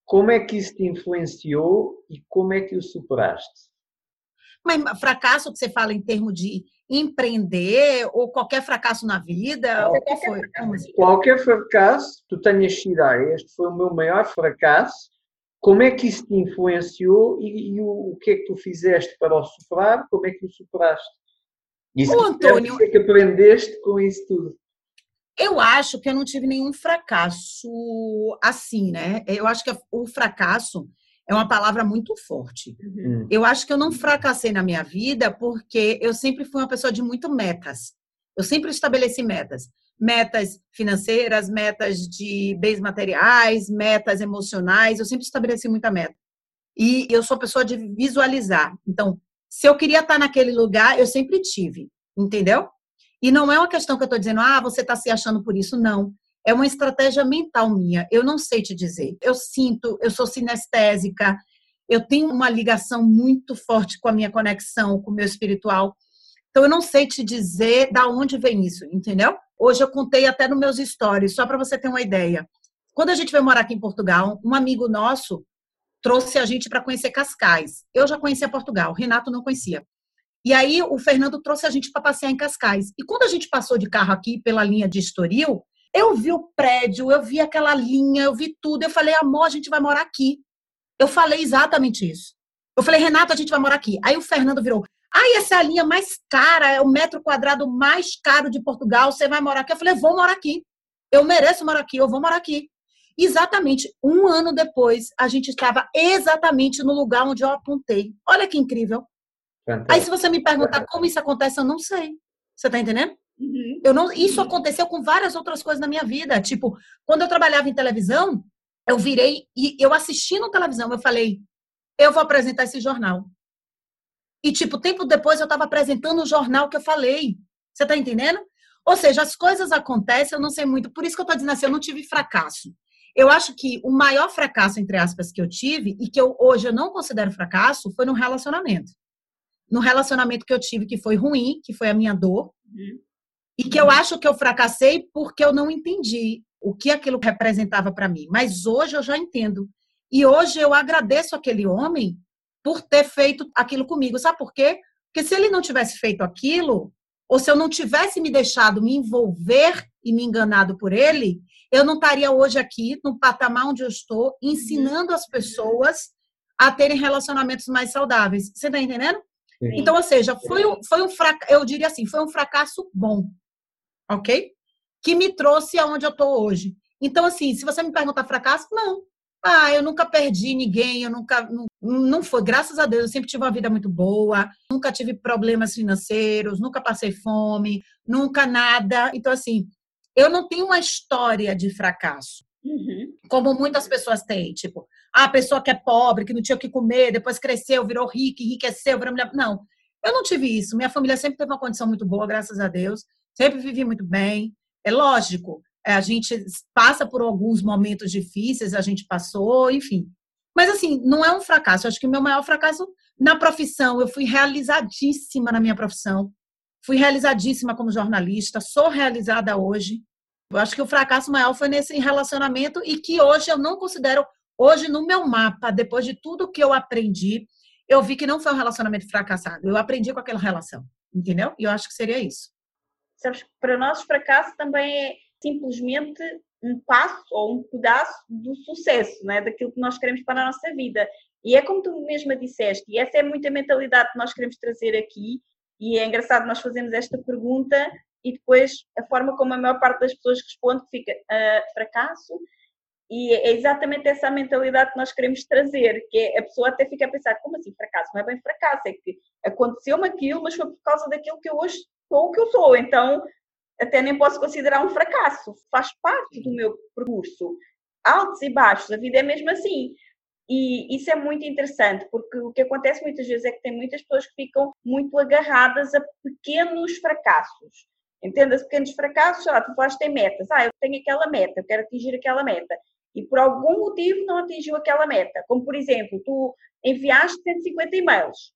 Como é que isso te influenciou e como é que o superaste?
Mas fracasso que você fala em termos de empreender ou qualquer fracasso na vida? Qualquer, foi?
Fracasso. qualquer fracasso, tu tenhas sido, ah, este foi o meu maior fracasso, como é que isso te influenciou e, e o, o, que é que tu fizeste para o superar? Como é que o superaste? Isso
O Antônio-
que é que aprendeste com isso tudo.
Eu acho que eu não tive nenhum fracasso assim, né? Eu acho que o fracasso é uma palavra muito forte.
Hum.
Eu acho que eu não fracassei na minha vida porque eu sempre fui uma pessoa de muito metas. Eu sempre estabeleci metas. Metas financeiras, metas de bens materiais, metas emocionais. Eu sempre estabeleci muita meta. E eu sou pessoa de visualizar. Então, se eu queria estar naquele lugar, eu sempre tive. Entendeu? E não é uma questão que eu estou dizendo, ah, você está se achando por isso. Não. É uma estratégia mental minha. Eu não sei te dizer. Eu sinto, eu sou sinestésica, eu tenho uma ligação muito forte com a minha conexão, com o meu espiritual. Então, eu não sei te dizer da onde vem isso, entendeu? Hoje eu contei até nos meus stories, só para você ter uma ideia. Quando a gente veio morar aqui em Portugal, um amigo nosso trouxe a gente para conhecer Cascais. Eu já conhecia Portugal, Renato não conhecia. E aí o Fernando trouxe a gente para passear em Cascais. E quando a gente passou de carro aqui pela linha de Estoril, eu vi o prédio, eu vi aquela linha, eu vi tudo. Eu falei, amor, a gente vai morar aqui. Eu falei exatamente isso. Eu falei, Renato, a gente vai morar aqui. Aí o Fernando virou, ai, essa é a linha mais cara, é o metro quadrado mais caro de Portugal, você vai morar aqui. Eu falei, vou morar aqui. Eu mereço morar aqui, eu vou morar aqui. Exatamente, um ano depois, a gente estava exatamente no lugar onde eu apontei. Olha que incrível. Aí,
Fantástico.
se você me perguntar como isso acontece, eu não sei. Você tá entendendo?
Uhum.
Eu não, isso aconteceu com várias outras coisas na minha vida. Tipo, quando eu trabalhava em televisão, eu virei e eu assistindo televisão, eu falei, eu vou apresentar esse jornal. E, tipo, tempo depois eu estava apresentando o jornal que eu falei. Você tá entendendo? Ou seja, as coisas acontecem, eu não sei muito. Por isso que eu tô dizendo assim, eu não tive fracasso. Eu acho que o maior fracasso, entre aspas, que eu tive, e que eu, hoje eu não considero fracasso, foi no relacionamento. No relacionamento que eu tive, que foi ruim, que foi a minha dor,
Uhum.
e que eu acho que eu fracassei porque eu não entendi o que aquilo representava para mim. Mas hoje eu já entendo. E hoje eu agradeço aquele homem por ter feito aquilo comigo. Sabe por quê? Porque se ele não tivesse feito aquilo, ou se eu não tivesse me deixado me envolver e me enganado por ele, eu não estaria hoje aqui no patamar onde eu estou, ensinando as pessoas a terem relacionamentos mais saudáveis. Você está entendendo? Então, ou seja, foi um, foi um fracasso, eu diria assim, foi um fracasso bom, ok? Que me trouxe aonde eu estou hoje. Então, assim, se você me perguntar fracasso, não. Ah, eu nunca perdi ninguém, eu nunca. Não, não foi, graças a Deus, eu sempre tive uma vida muito boa, nunca tive problemas financeiros, nunca passei fome, nunca nada. Então, assim, eu não tenho uma história de fracasso
Uhum.
como muitas pessoas têm, tipo, ah, a pessoa que é pobre, que não tinha o que comer, depois cresceu, virou rica, enriqueceu, virou mulher. Não, eu não tive isso. Minha família sempre teve uma condição muito boa, graças a Deus. Sempre vivi muito bem. É lógico, é, a gente passa por alguns momentos difíceis, a gente passou, enfim. Mas, assim, não é um fracasso. Eu acho que o meu maior fracasso na profissão, eu fui realizadíssima na minha profissão. Fui realizadíssima como jornalista, sou realizada hoje. Eu acho que o fracasso maior foi nesse relacionamento e que hoje eu não considero, hoje no meu mapa, depois de tudo que eu aprendi, eu vi que não foi um relacionamento fracassado. Eu aprendi com aquela relação, entendeu? E eu acho que seria isso.
Sabes para nós fracasso também é simplesmente um passo ou um pedaço do sucesso, não é? daquilo que nós queremos para a nossa vida. E é como tu mesma disseste, e essa é muito a mentalidade que nós queremos trazer aqui, e é engraçado nós fazermos esta pergunta e depois a forma como a maior parte das pessoas responde fica "Ah, fracasso, e é exatamente essa a mentalidade que nós queremos trazer, que é a pessoa até fica a pensar, como assim fracasso? Não é bem fracasso, é que aconteceu-me aquilo, mas foi por causa daquilo que eu hoje sou o que eu sou, então até nem posso considerar um fracasso, faz parte do meu percurso. Altos e baixos, a vida é mesmo assim. E isso é muito interessante, porque o que acontece muitas vezes é que tem muitas pessoas que ficam muito agarradas a pequenos fracassos. Entenda-se pequenos fracassos, sei lá, tu falaste tem metas. Ah, eu tenho aquela meta, eu quero atingir aquela meta. E por algum motivo não atingiu aquela meta. Como, por exemplo, tu enviaste 150 e-mails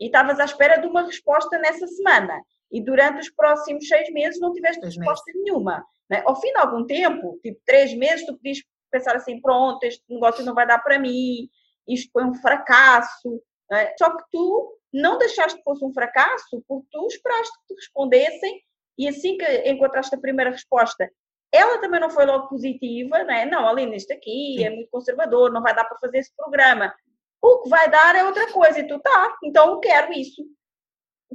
e estavas à espera de uma resposta nessa semana. E durante os próximos seis meses não tiveste
Seis
resposta nenhuma. né? Ao fim de algum tempo, tipo três meses, tu podias pensar assim, pronto, este negócio não vai dar para mim, isto foi um fracasso. né? Só que tu não deixaste que fosse um fracasso porque tu esperaste que te respondessem e assim que encontraste a primeira resposta, ela também não foi logo positiva, né? não, Aline, isto aqui é muito conservador, não vai dar para fazer esse programa. O que vai dar é outra coisa, e tu tá, então eu quero isso.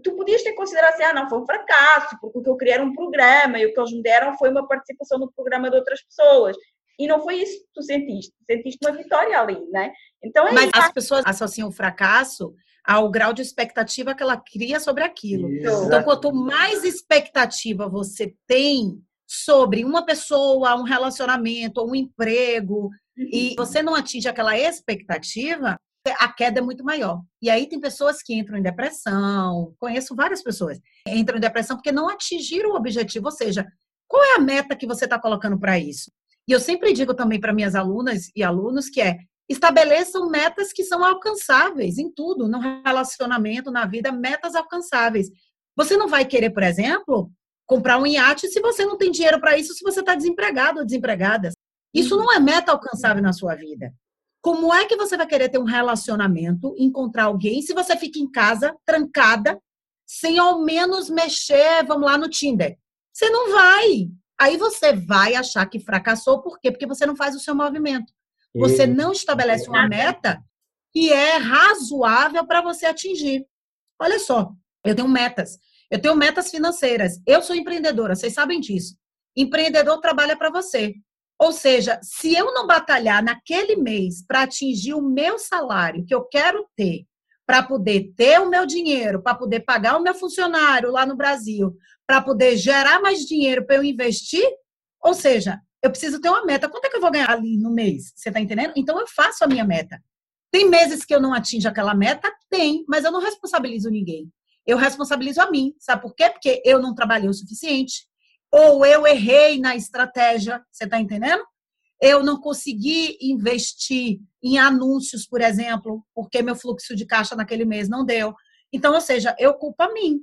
tu podias ter considerado assim, ah, não, foi um fracasso, porque o que eu queria era um programa e o que eles me deram foi uma participação no programa de outras pessoas. E não foi isso que tu sentiste, sentiste uma vitória ali, né?
Então é Mas isso. as pessoas associam o fracasso ao grau de expectativa que ela cria sobre aquilo. Isso. Então, quanto mais expectativa você tem sobre uma pessoa, um relacionamento, um emprego, uhum. e você não atinge aquela expectativa, a queda é muito maior. E aí tem pessoas que entram em depressão, conheço várias pessoas, entram em depressão porque não atingiram o objetivo, ou seja, qual é a meta que você está colocando para isso? E eu sempre digo também para minhas alunas e alunos que é estabeleçam metas que são alcançáveis em tudo, no relacionamento, na vida, metas alcançáveis. Você não vai querer, por exemplo, comprar um iate se você não tem dinheiro para isso, se você está desempregado ou desempregada. Isso não é meta alcançável na sua vida. Como é que você vai querer ter um relacionamento, encontrar alguém, se você fica em casa, trancada, sem ao menos mexer, vamos lá, no Tinder? Você não vai. Aí você vai achar que fracassou, por quê? Porque você não faz o seu movimento. Você não estabelece uma meta que é razoável para você atingir. Olha só, eu tenho metas. Eu tenho metas financeiras. Eu sou empreendedora, vocês sabem disso. Empreendedor trabalha para você. Ou seja, se eu não batalhar naquele mês para atingir o meu salário que eu quero ter, para poder ter o meu dinheiro, para poder pagar o meu funcionário lá no Brasil, para poder gerar mais dinheiro para eu investir, ou seja, eu preciso ter uma meta. Quanto é que eu vou ganhar ali no mês? Você está entendendo? Então eu faço a minha meta. Tem meses que eu não atinjo aquela meta? Tem, mas eu não responsabilizo ninguém. Eu responsabilizo a mim. Sabe por quê? Porque eu não trabalhei o suficiente, ou eu errei na estratégia, você está entendendo? Eu não consegui investir em anúncios, por exemplo, porque meu fluxo de caixa naquele mês não deu. Então, ou seja, eu culpo a mim.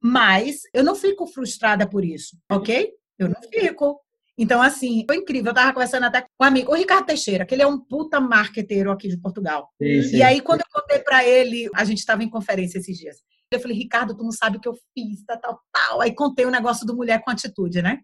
Mas eu não fico frustrada por isso, ok? Eu não fico. Então, assim, foi incrível. Eu estava conversando até com um amigo, o Ricardo Teixeira, que ele é um puta marqueteiro aqui de Portugal. Sim, sim. E aí, quando eu contei para ele, a gente estava em conferência esses dias. Eu falei, Ricardo, tu não sabe o que eu fiz, tal, tal, tal. Aí contei o negócio do Mulher com Atitude, né?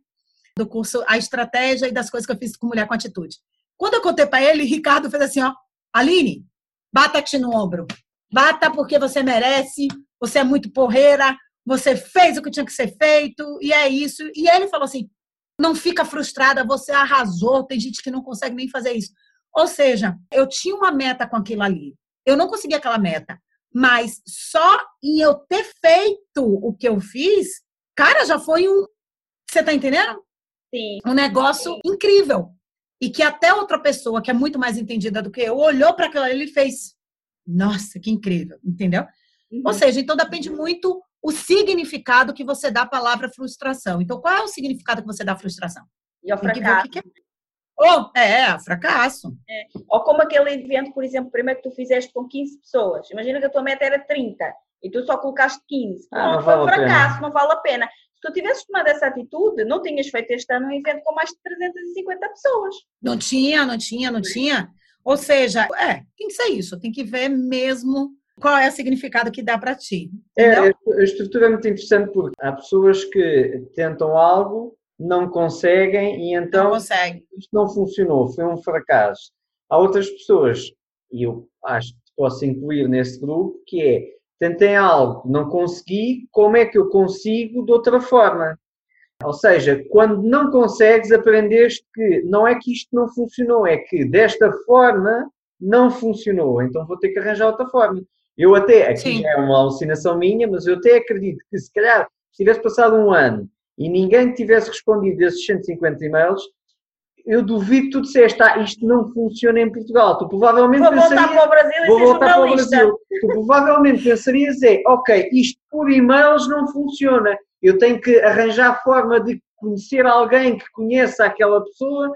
Do curso A Estratégia e das coisas que eu fiz com Mulher com Atitude. Quando eu contei para ele, Ricardo fez assim, ó, Aline, bata-te no ombro. Bata porque você merece, você é muito porreira, você fez o que tinha que ser feito, e é isso. E ele falou assim, não fica frustrada, você arrasou, tem gente que não consegue nem fazer isso. Ou seja, eu tinha uma meta com aquilo ali. Eu não consegui aquela meta. Mas só em eu ter feito o que eu fiz, cara, já foi um. Você tá entendendo?
Sim.
Um negócio Sim. incrível. E que até outra pessoa, que é muito mais entendida do que eu, olhou para aquilo e fez. Nossa, que incrível, entendeu? Uhum. Ou seja, então depende muito o significado que você dá à palavra frustração. Então, qual é o significado que você dá à frustração?
E ao fracasso. Que que é.
Ou, é, fracasso.
É. Ou como aquele evento, por exemplo, primeiro que tu fizeste com 15 pessoas. Imagina que a tua meta era 30 e tu só colocaste 15. Ah, não, não foi um fracasso, não vale a pena. Se tu tivesses tomado essa atitude, não tinhas feito este ano um evento com mais de 350 pessoas.
Não tinha, não tinha, não tinha. Ou seja, é, tem que ser isso, tem que ver mesmo qual é o significado que dá para ti.
É, a estrutura é muito interessante porque há pessoas que tentam algo não conseguem e então
não consegue.
isto não funcionou, foi um fracasso. Há outras pessoas, e eu acho que posso incluir nesse grupo, que é tentei algo, não consegui, como é que eu consigo de outra forma? Ou seja, quando não consegues, aprendeste que não é que isto não funcionou, é que desta forma não funcionou, então vou ter que arranjar outra forma. Eu até, aqui Sim. é uma alucinação minha, mas eu até acredito que se calhar se tivesse passado um ano e ninguém tivesse respondido esses 150 e-mails, eu duvido que tu disseste, ah, isto não funciona em Portugal. Tu provavelmente
vou pensarias, voltar para o Brasil
vou voltar para o Brasil. Tu provavelmente pensarias é, ok, isto por e-mails não funciona. Eu tenho que arranjar forma de conhecer alguém que conheça aquela pessoa.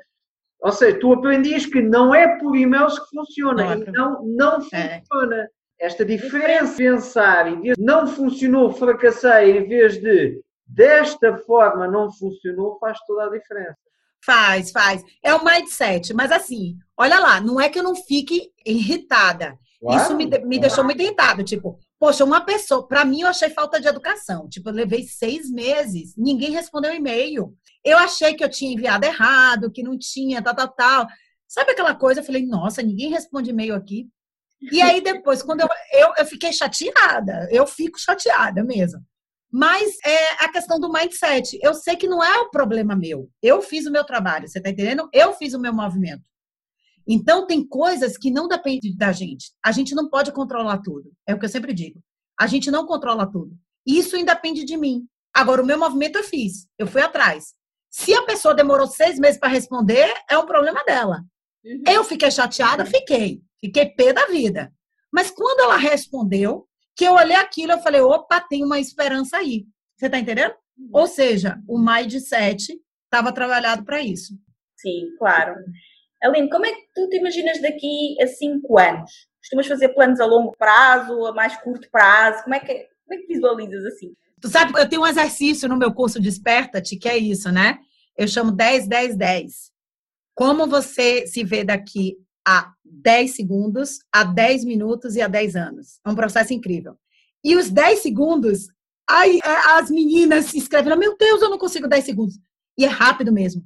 Ou seja, tu aprendias que não é por e-mails que funciona. Não, é então não é. funciona. É. Esta diferença de pensar e de não funcionou, fracassei, em vez de desta forma não funcionou, faz toda a diferença.
Faz, faz. É o mindset. Mas assim, olha lá, não é que eu não fique irritada. Claro, Isso me, me deixou muito irritada. Tipo, poxa, uma pessoa, para mim eu achei falta de educação. Tipo, eu levei seis meses, ninguém respondeu e-mail. Eu achei que eu tinha enviado errado, que não tinha, tal, tal, tal. Sabe aquela coisa? Eu falei, nossa, ninguém responde e-mail aqui. E aí depois, quando eu, eu, eu fiquei chateada, eu fico chateada mesmo. Mas é a questão do mindset. Eu sei que não é o problema meu. Eu fiz o meu trabalho, você está entendendo? Eu fiz o meu movimento. Então, tem coisas que não dependem da gente. A gente não pode controlar tudo. É o que eu sempre digo. A gente não controla tudo. Isso independe de mim. Agora, o meu movimento eu fiz. Eu fui atrás. Se a pessoa demorou seis meses para responder, é um problema dela. Uhum. Eu fiquei chateada? Fiquei. Fiquei pé da vida. Mas quando ela respondeu, que eu olhei aquilo, eu falei, opa, tem uma esperança aí. Você tá entendendo? Uhum. Ou seja, o mindset estava trabalhado para isso.
Sim, claro. Aline, como é que tu te imaginas daqui a cinco anos? Costumas fazer planos a longo prazo, a mais curto prazo? Como é que, como é que visualizas assim?
Tu sabe, eu tenho um exercício no meu curso Desperta-te, que é isso, né? Eu chamo 10, 10, 10. Como você se vê daqui a 10 segundos, a 10 minutos e a 10 anos. É um processo incrível. E os 10 segundos, aí é, as meninas se escrevem, meu Deus, eu não consigo 10 segundos. E é rápido mesmo.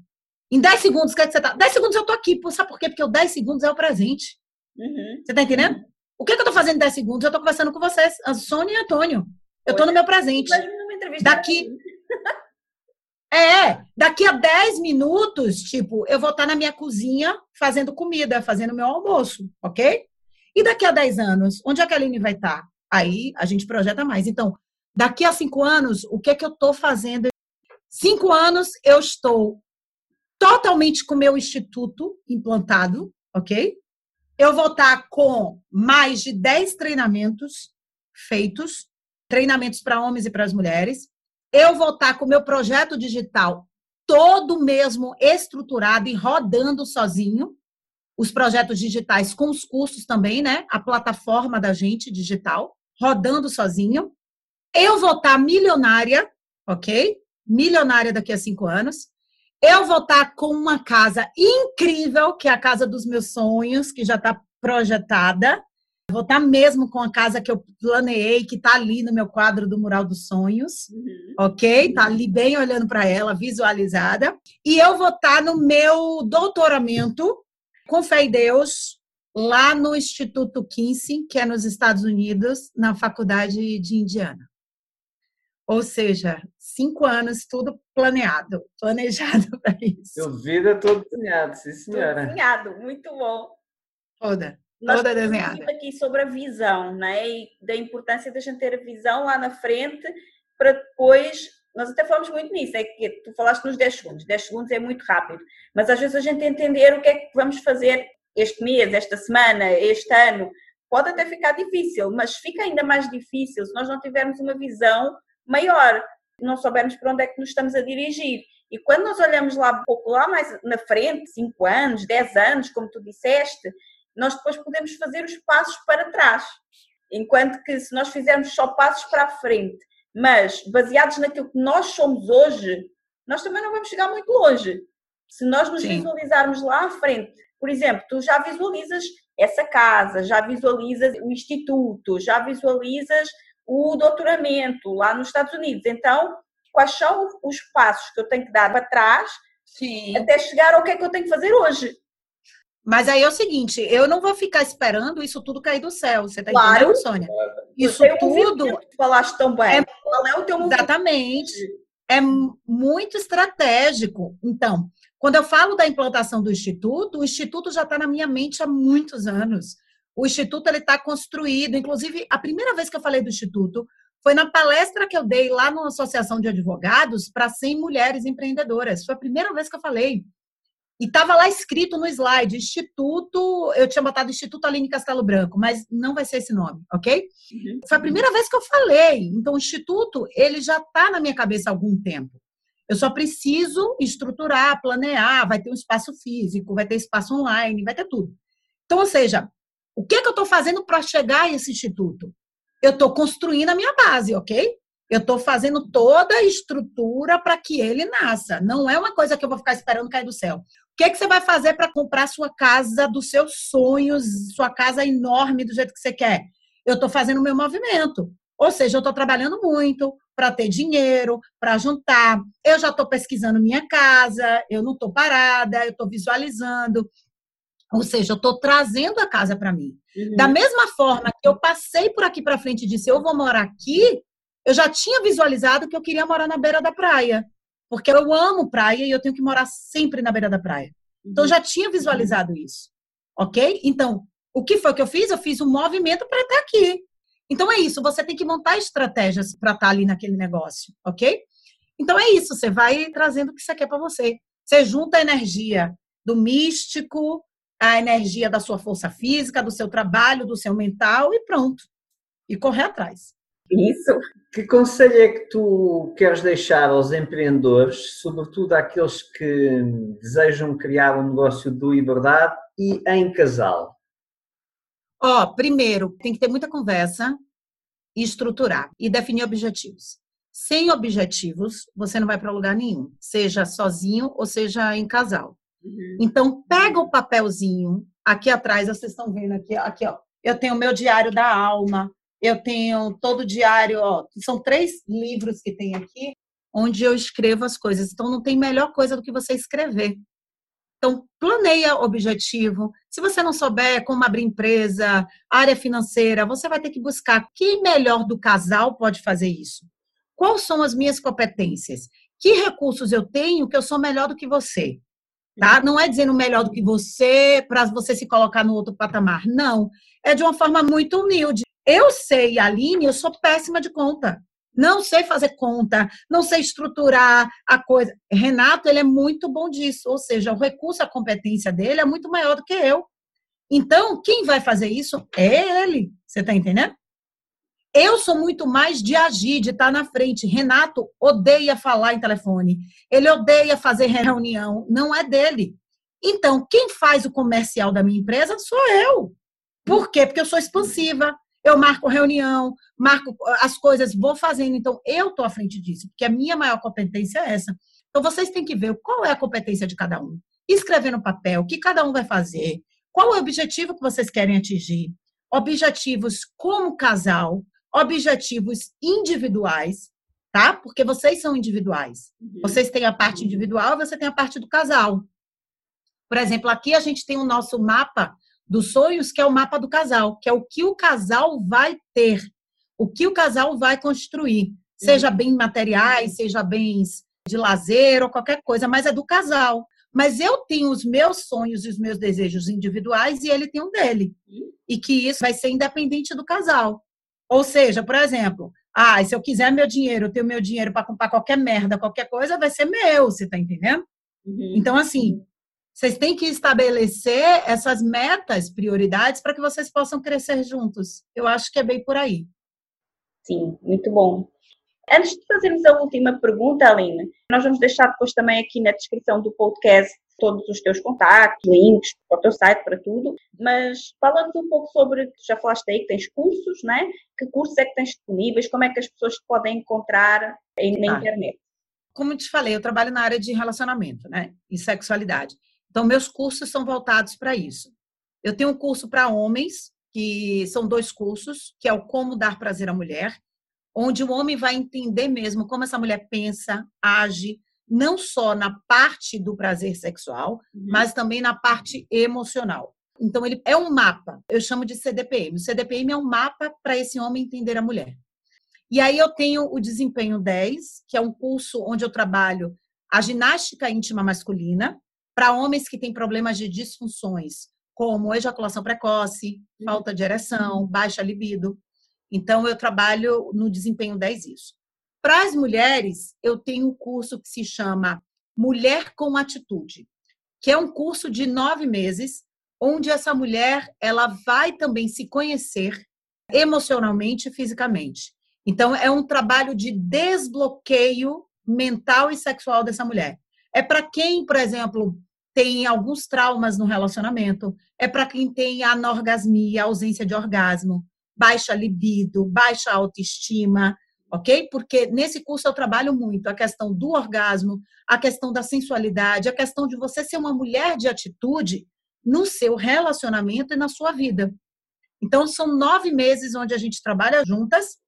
Em 10 segundos, que, é que você tá? 10 segundos eu tô aqui. Sabe por quê? Porque o 10 segundos é o presente. Uhum. Você tá entendendo? O que, que eu tô fazendo em 10 segundos? Eu tô conversando com vocês, a Sônia e Antônio. Eu tô no meu presente. Daqui. *laughs* É, daqui a 10 minutos, tipo, eu vou estar na minha cozinha fazendo comida, fazendo meu almoço, ok? E daqui a 10 anos, onde a Kaline vai estar? Aí a gente projeta mais. Então, daqui a 5 anos, o que é que eu estou fazendo? Cinco anos eu estou totalmente com o meu instituto implantado, ok? Eu vou estar com mais de 10 treinamentos feitos, treinamentos para homens e para as mulheres. Eu vou estar com o meu projeto digital todo mesmo estruturado e rodando sozinho. Os projetos digitais com os cursos também, né? A plataforma da gente digital, rodando sozinho. Eu vou estar milionária, ok? Milionária daqui a cinco anos. Eu vou estar com uma casa incrível, que é a casa dos meus sonhos, que já está projetada. Vou estar mesmo com a casa que eu planeei, que está ali no meu quadro do Mural dos Sonhos, uhum. ok? Está ali bem olhando para ela, visualizada. E eu vou estar no meu doutoramento, com fé em Deus, lá no Instituto Kinsey, que é nos Estados Unidos, na Faculdade de Indiana. Ou seja, cinco anos, tudo planeado, *laughs* planejado para isso.
Seu vida é todo planeado, sim, senhora.
Tudo planeado, muito bom.
Toda. Nós toda desenhada.
aqui sobre a visão, né? E da importância da gente ter a visão lá na frente para depois. Nós até falamos muito nisso, é que tu falaste nos 10 segundos, 10 segundos é muito rápido, mas às vezes a gente entender o que é que vamos fazer este mês, esta semana, este ano, pode até ficar difícil, mas fica ainda mais difícil se nós não tivermos uma visão maior, não soubermos para onde é que nos estamos a dirigir. E quando nós olhamos lá um pouco lá mais na frente, 5 anos, 10 anos, como tu disseste, nós depois podemos fazer os passos para trás. Enquanto que se nós fizermos só passos para a frente, mas baseados naquilo que nós somos hoje, nós também não vamos chegar muito longe. Se nós nos Sim. visualizarmos lá à frente, por exemplo, tu já visualizas essa casa, já visualizas o instituto, já visualizas o doutoramento lá nos Estados Unidos. Então, quais são os passos que eu tenho que dar para trás Sim. até chegar ao que é que eu tenho que fazer hoje?
Mas aí é o seguinte, eu não vou ficar esperando isso tudo cair do céu. Você está claro. entendendo, Sônia? Isso tudo.
Falaste tão bem.
É, Qual é o teu Exatamente. É muito estratégico. Então, quando eu falo da implantação do Instituto, o Instituto já está na minha mente há muitos anos. O Instituto ele está construído. Inclusive, a primeira vez que eu falei do Instituto foi na palestra que eu dei lá na Associação de Advogados para 100 mulheres empreendedoras. Foi a primeira vez que eu falei. E estava lá escrito no slide, Instituto, eu tinha botado Instituto Aline Castelo Branco, mas não vai ser esse nome, ok? Uhum. Foi a primeira vez que eu falei. Então, o Instituto, ele já está na minha cabeça há algum tempo. Eu só preciso estruturar, planear, vai ter um espaço físico, vai ter espaço online, vai ter tudo. Então, ou seja, o que, é que eu estou fazendo para chegar a esse instituto? Eu estou construindo a minha base, ok? Eu estou fazendo toda a estrutura para que ele nasça. Não é uma coisa que eu vou ficar esperando cair do céu. O que, que você vai fazer para comprar sua casa dos seus sonhos, sua casa enorme do jeito que você quer? Eu estou fazendo o meu movimento. Ou seja, eu estou trabalhando muito para ter dinheiro, para juntar. Eu já estou pesquisando minha casa, eu não estou parada, eu estou visualizando. Ou seja, eu estou trazendo a casa para mim. Uhum. Da mesma forma que eu passei por aqui para frente e disse, eu vou morar aqui, eu já tinha visualizado que eu queria morar na beira da praia. Porque eu amo praia e eu tenho que morar sempre na beira da praia. Então, eu já tinha visualizado isso. Ok? Então, o que foi que eu fiz? Eu fiz um movimento para estar aqui. Então, é isso. Você tem que montar estratégias para estar ali naquele negócio. Ok? Então, é isso. Você vai trazendo o que você quer para você. Você junta a energia do místico, a energia da sua força física, do seu trabalho, do seu mental e pronto. E correr atrás.
Isso.
Que conselho é que tu queres deixar aos empreendedores, sobretudo àqueles que desejam criar um negócio de liberdade e em casal?
Ó, oh, primeiro, tem que ter muita conversa e estruturar e definir objetivos. Sem objetivos, você não vai para lugar nenhum, seja sozinho ou seja em casal. Uhum. Então, pega o papelzinho aqui atrás, vocês estão vendo aqui, aqui ó. Eu tenho o meu diário da alma, eu tenho todo o diário, ó, são três livros que tem aqui, onde eu escrevo as coisas. Então, não tem melhor coisa do que você escrever. Então, planeia objetivo. Se você não souber como abrir empresa, área financeira, você vai ter que buscar quem melhor do casal pode fazer isso. Quais são as minhas competências? Que recursos eu tenho que eu sou melhor do que você? Tá? Não é dizendo melhor do que você para você se colocar no outro patamar. Não. É de uma forma muito humilde. Eu sei, Aline, eu sou péssima de conta. Não sei fazer conta, não sei estruturar a coisa. Renato, ele é muito bom disso, ou seja, o recurso, a competência dele é muito maior do que eu. Então, quem vai fazer isso é ele. Você está entendendo? Eu sou muito mais de agir, de estar na frente. Renato odeia falar em telefone. Ele odeia fazer reunião. Não é dele. Então, quem faz o comercial da minha empresa sou eu. Por quê? Porque eu sou expansiva eu marco reunião, marco as coisas, vou fazendo. Então, eu estou à frente disso, porque a minha maior competência é essa. Então, vocês têm que ver qual é a competência de cada um. Escrever no papel o que cada um vai fazer, qual é o objetivo que vocês querem atingir, objetivos como casal, objetivos individuais, tá? Porque vocês são individuais. Uhum. Vocês têm a parte individual, você tem a parte do casal. Por exemplo, aqui a gente tem o nosso mapa dos sonhos, que é o mapa do casal, que é o que o casal vai ter, o que o casal vai construir, seja uhum. bem materiais, seja bens de lazer ou qualquer coisa, mas é do casal. Mas eu tenho os meus sonhos e os meus desejos individuais e ele tem um dele. E que isso vai ser independente do casal. Ou seja, por exemplo, ah, se eu quiser meu dinheiro, eu tenho meu dinheiro para comprar qualquer merda, qualquer coisa, vai ser meu, você tá entendendo? Uhum. Então, assim, vocês têm que estabelecer essas metas, prioridades, para que vocês possam crescer juntos. Eu acho que é bem por aí.
Sim, muito bom. Antes de fazermos a última pergunta, Aline, nós vamos deixar depois também aqui na descrição do podcast todos os teus contatos, links para o teu site, para tudo, mas falando um pouco sobre, já falaste aí que tens cursos, né? Que cursos é que tens disponíveis? Como é que as pessoas podem encontrar na ah, internet?
Como te falei, eu trabalho na área de relacionamento, né? E sexualidade. Então, meus cursos são voltados para isso. Eu tenho um curso para homens, que são dois cursos, que é o Como Dar Prazer à Mulher, onde o homem vai entender mesmo como essa mulher pensa, age, não só na parte do prazer sexual, uhum. mas também na parte emocional. Então, ele é um mapa, eu chamo de CDPM. O CDPM é um mapa para esse homem entender a mulher. E aí eu tenho o Desempenho 10, que é um curso onde eu trabalho a ginástica íntima masculina, para homens que têm problemas de disfunções, como ejaculação precoce, uhum. falta de ereção, baixa libido. Então, eu trabalho no desempenho 10 isso. Para as mulheres, eu tenho um curso que se chama Mulher com Atitude, que é um curso de nove meses, onde essa mulher ela vai também se conhecer emocionalmente e fisicamente. Então, é um trabalho de desbloqueio mental e sexual dessa mulher. É para quem, por exemplo, tem alguns traumas no relacionamento, é para quem tem anorgasmia, ausência de orgasmo, baixa libido, baixa autoestima, ok? Porque nesse curso eu trabalho muito a questão do orgasmo, a questão da sensualidade, a questão de você ser uma mulher de atitude no seu relacionamento e na sua vida. Então, são nove meses onde a gente trabalha juntas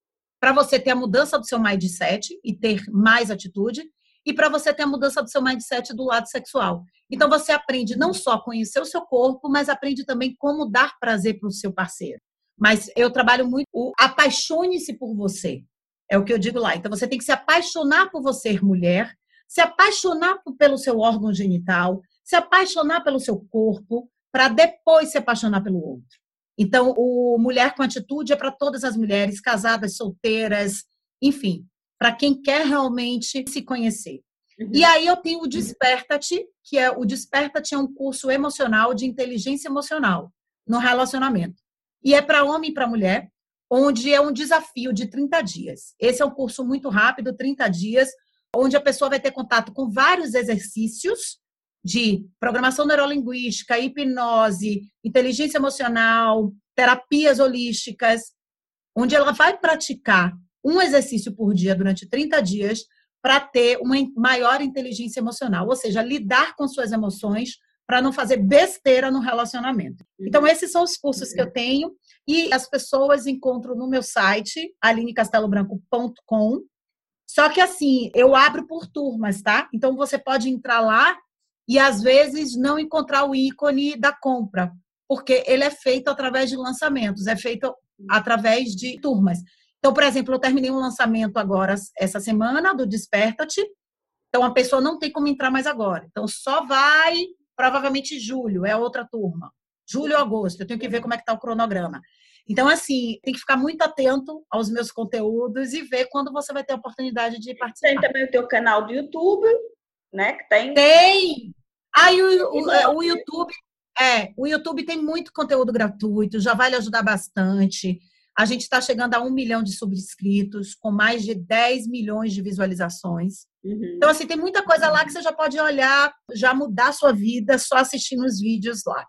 para você ter a mudança do seu mindset e ter mais atitude e para você ter a mudança do seu mindset do lado sexual. Então você aprende não só a conhecer o seu corpo, mas aprende também como dar prazer para o seu parceiro. Mas eu trabalho muito o apaixone-se por você. É o que eu digo lá. Então você tem que se apaixonar por você, mulher, se apaixonar pelo seu órgão genital, se apaixonar pelo seu corpo, para depois se apaixonar pelo outro. Então, o Mulher com Atitude é para todas as mulheres, casadas, solteiras, enfim, para quem quer realmente se conhecer. Uhum. E aí eu tenho o Desperta-te, que é o Desperta-te é um curso emocional de inteligência emocional no relacionamento. E é para homem e para mulher, onde é um desafio de 30 dias. Esse é um curso muito rápido, 30 dias, onde a pessoa vai ter contato com vários exercícios de programação neurolinguística, hipnose, inteligência emocional, terapias holísticas, onde ela vai praticar um exercício por dia durante 30 dias para ter uma maior inteligência emocional, ou seja, lidar com suas emoções para não fazer besteira no relacionamento. Então, uhum. esses são os cursos que eu tenho e as pessoas encontram no meu site, alinecastelobranco.com. Só que assim, eu abro por turmas, tá? Então, você pode entrar lá e às vezes não encontrar o ícone da compra, porque ele é feito através de lançamentos, é feito através de turmas. Então, por exemplo, eu terminei um lançamento agora essa semana do Desperta-te. Então, a pessoa não tem como entrar mais agora. Então, só vai provavelmente julho, é outra turma. Julho ou agosto, eu tenho que ver como é que está o cronograma. Então, assim, tem que ficar muito atento aos meus conteúdos e ver quando você vai ter a oportunidade de participar.
Tem também o teu canal do YouTube, né? Que tem.
Tem! Aí o, o, o YouTube. É, o YouTube tem muito conteúdo gratuito, já vai lhe ajudar bastante. A gente está chegando a um milhão de subscritos, com mais de 10 milhões de visualizações. Uhum. Então, assim, tem muita coisa lá que você já pode olhar, já mudar a sua vida só assistindo os vídeos lá.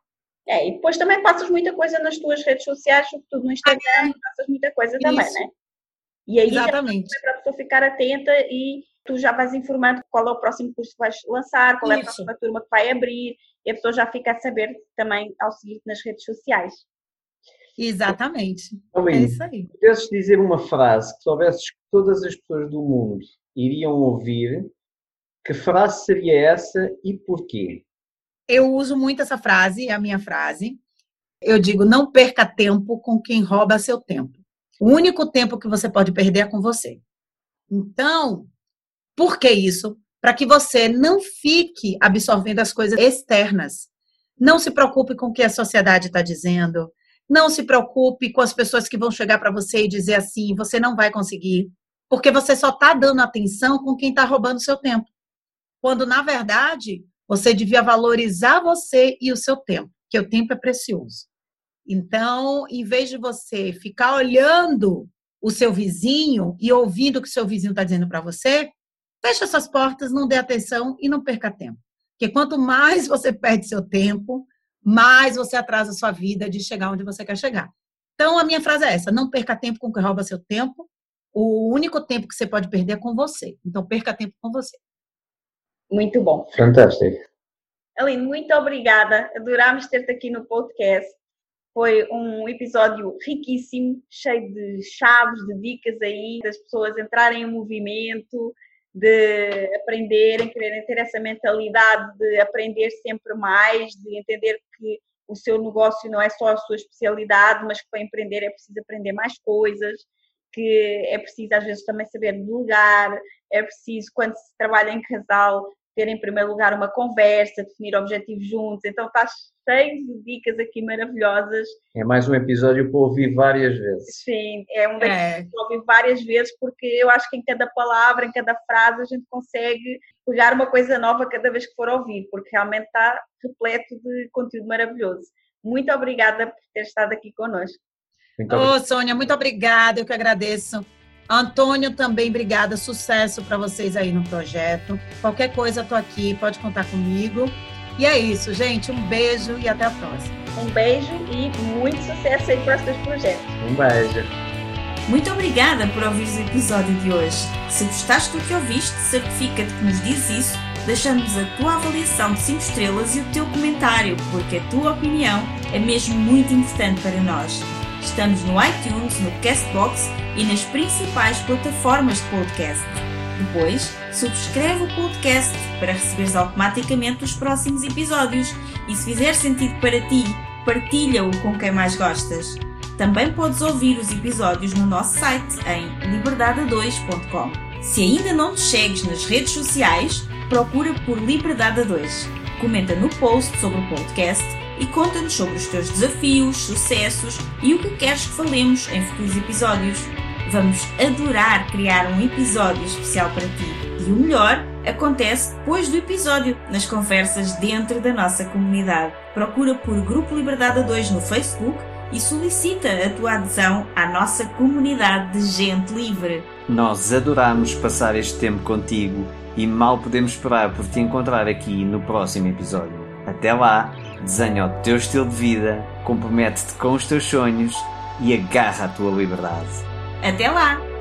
É, e depois também passas muita coisa nas tuas redes sociais, sobretudo no Instagram, ah, é. passas muita coisa Isso. também, né? E aí
Exatamente.
para a pessoa ficar atenta e tu já vais informando qual é o próximo curso que vais lançar, qual Isso. é a próxima turma que vai abrir, e a pessoa já fica a saber também ao seguir nas redes sociais.
Exatamente. é isso aí.
Pudesses dizer uma frase que soubesses que todas as pessoas do mundo iriam ouvir, que frase seria essa e porquê?
Eu uso muito essa frase, é a minha frase. Eu digo: não perca tempo com quem rouba seu tempo. O único tempo que você pode perder é com você. Então, por que isso? Para que você não fique absorvendo as coisas externas. Não se preocupe com o que a sociedade está dizendo. Não se preocupe com as pessoas que vão chegar para você e dizer assim: você não vai conseguir. Porque você só está dando atenção com quem está roubando seu tempo. Quando, na verdade, você devia valorizar você e o seu tempo, que o tempo é precioso. Então, em vez de você ficar olhando o seu vizinho e ouvindo o que o seu vizinho está dizendo para você, feche essas portas, não dê atenção e não perca tempo. Porque quanto mais você perde seu tempo, mais você atrasa a sua vida de chegar onde você quer chegar. Então, a minha frase é essa: não perca tempo com quem rouba seu tempo. O único tempo que você pode perder é com você. Então, perca tempo com você.
Muito bom.
Fantástico.
Aline, muito obrigada. Adorámos ter-te aqui no podcast. Foi um episódio riquíssimo, cheio de chaves, de dicas aí, das pessoas entrarem em movimento, de aprenderem, quererem ter essa mentalidade de aprender sempre mais, de entender que o seu negócio não é só a sua especialidade, mas que para empreender é preciso aprender mais coisas, que é preciso às vezes também saber delegar, é preciso, quando se trabalha em casal, ter em primeiro lugar uma conversa, definir objetivos juntos. Então está cheio de dicas aqui maravilhosas.
É mais um episódio para ouvir várias vezes.
Sim, é um daqueles é. para ouvir várias vezes, porque eu acho que em cada palavra, em cada frase, a gente consegue pegar uma coisa nova cada vez que for ouvir, porque realmente está repleto de conteúdo maravilhoso. Muito obrigada por ter estado aqui conosco.
Ô, oh, Sônia, muito obrigada, eu que agradeço. Antônio, também obrigada, sucesso para vocês aí no projeto. Qualquer coisa, estou aqui, pode contar comigo. E é isso, gente. Um beijo e até a próxima.
Um beijo e muito sucesso aí para os seus projetos.
Um beijo.
Muito obrigada por ouvir o episódio de hoje. Se gostaste do que ouviste, certifica-te que nos diz isso, deixando-nos a tua avaliação de 5 estrelas e o teu comentário, porque a tua opinião é mesmo muito importante para nós. Estamos no iTunes, no Castbox e nas principais plataformas de podcast.
Depois, subscreve o podcast para receberes automaticamente os próximos episódios e se fizer sentido para ti, partilha-o com quem mais gostas. Também podes ouvir os episódios no nosso site em liberdade2.com. Se ainda não te segues nas redes sociais, procura por Liberdade 2. Comenta no post sobre o podcast e conta-nos sobre os teus desafios, sucessos e o que queres que falemos em futuros episódios. Vamos adorar criar um episódio especial para ti. E o melhor acontece depois do episódio, nas conversas dentro da nossa comunidade. Procura por Grupo Liberdade 2 no Facebook e solicita a tua adesão à nossa comunidade de gente livre.
Nós adoramos passar este tempo contigo e mal podemos esperar por te encontrar aqui no próximo episódio. Até lá, desenha o teu estilo de vida, compromete-te com os teus sonhos e agarra a tua liberdade.
Até lá!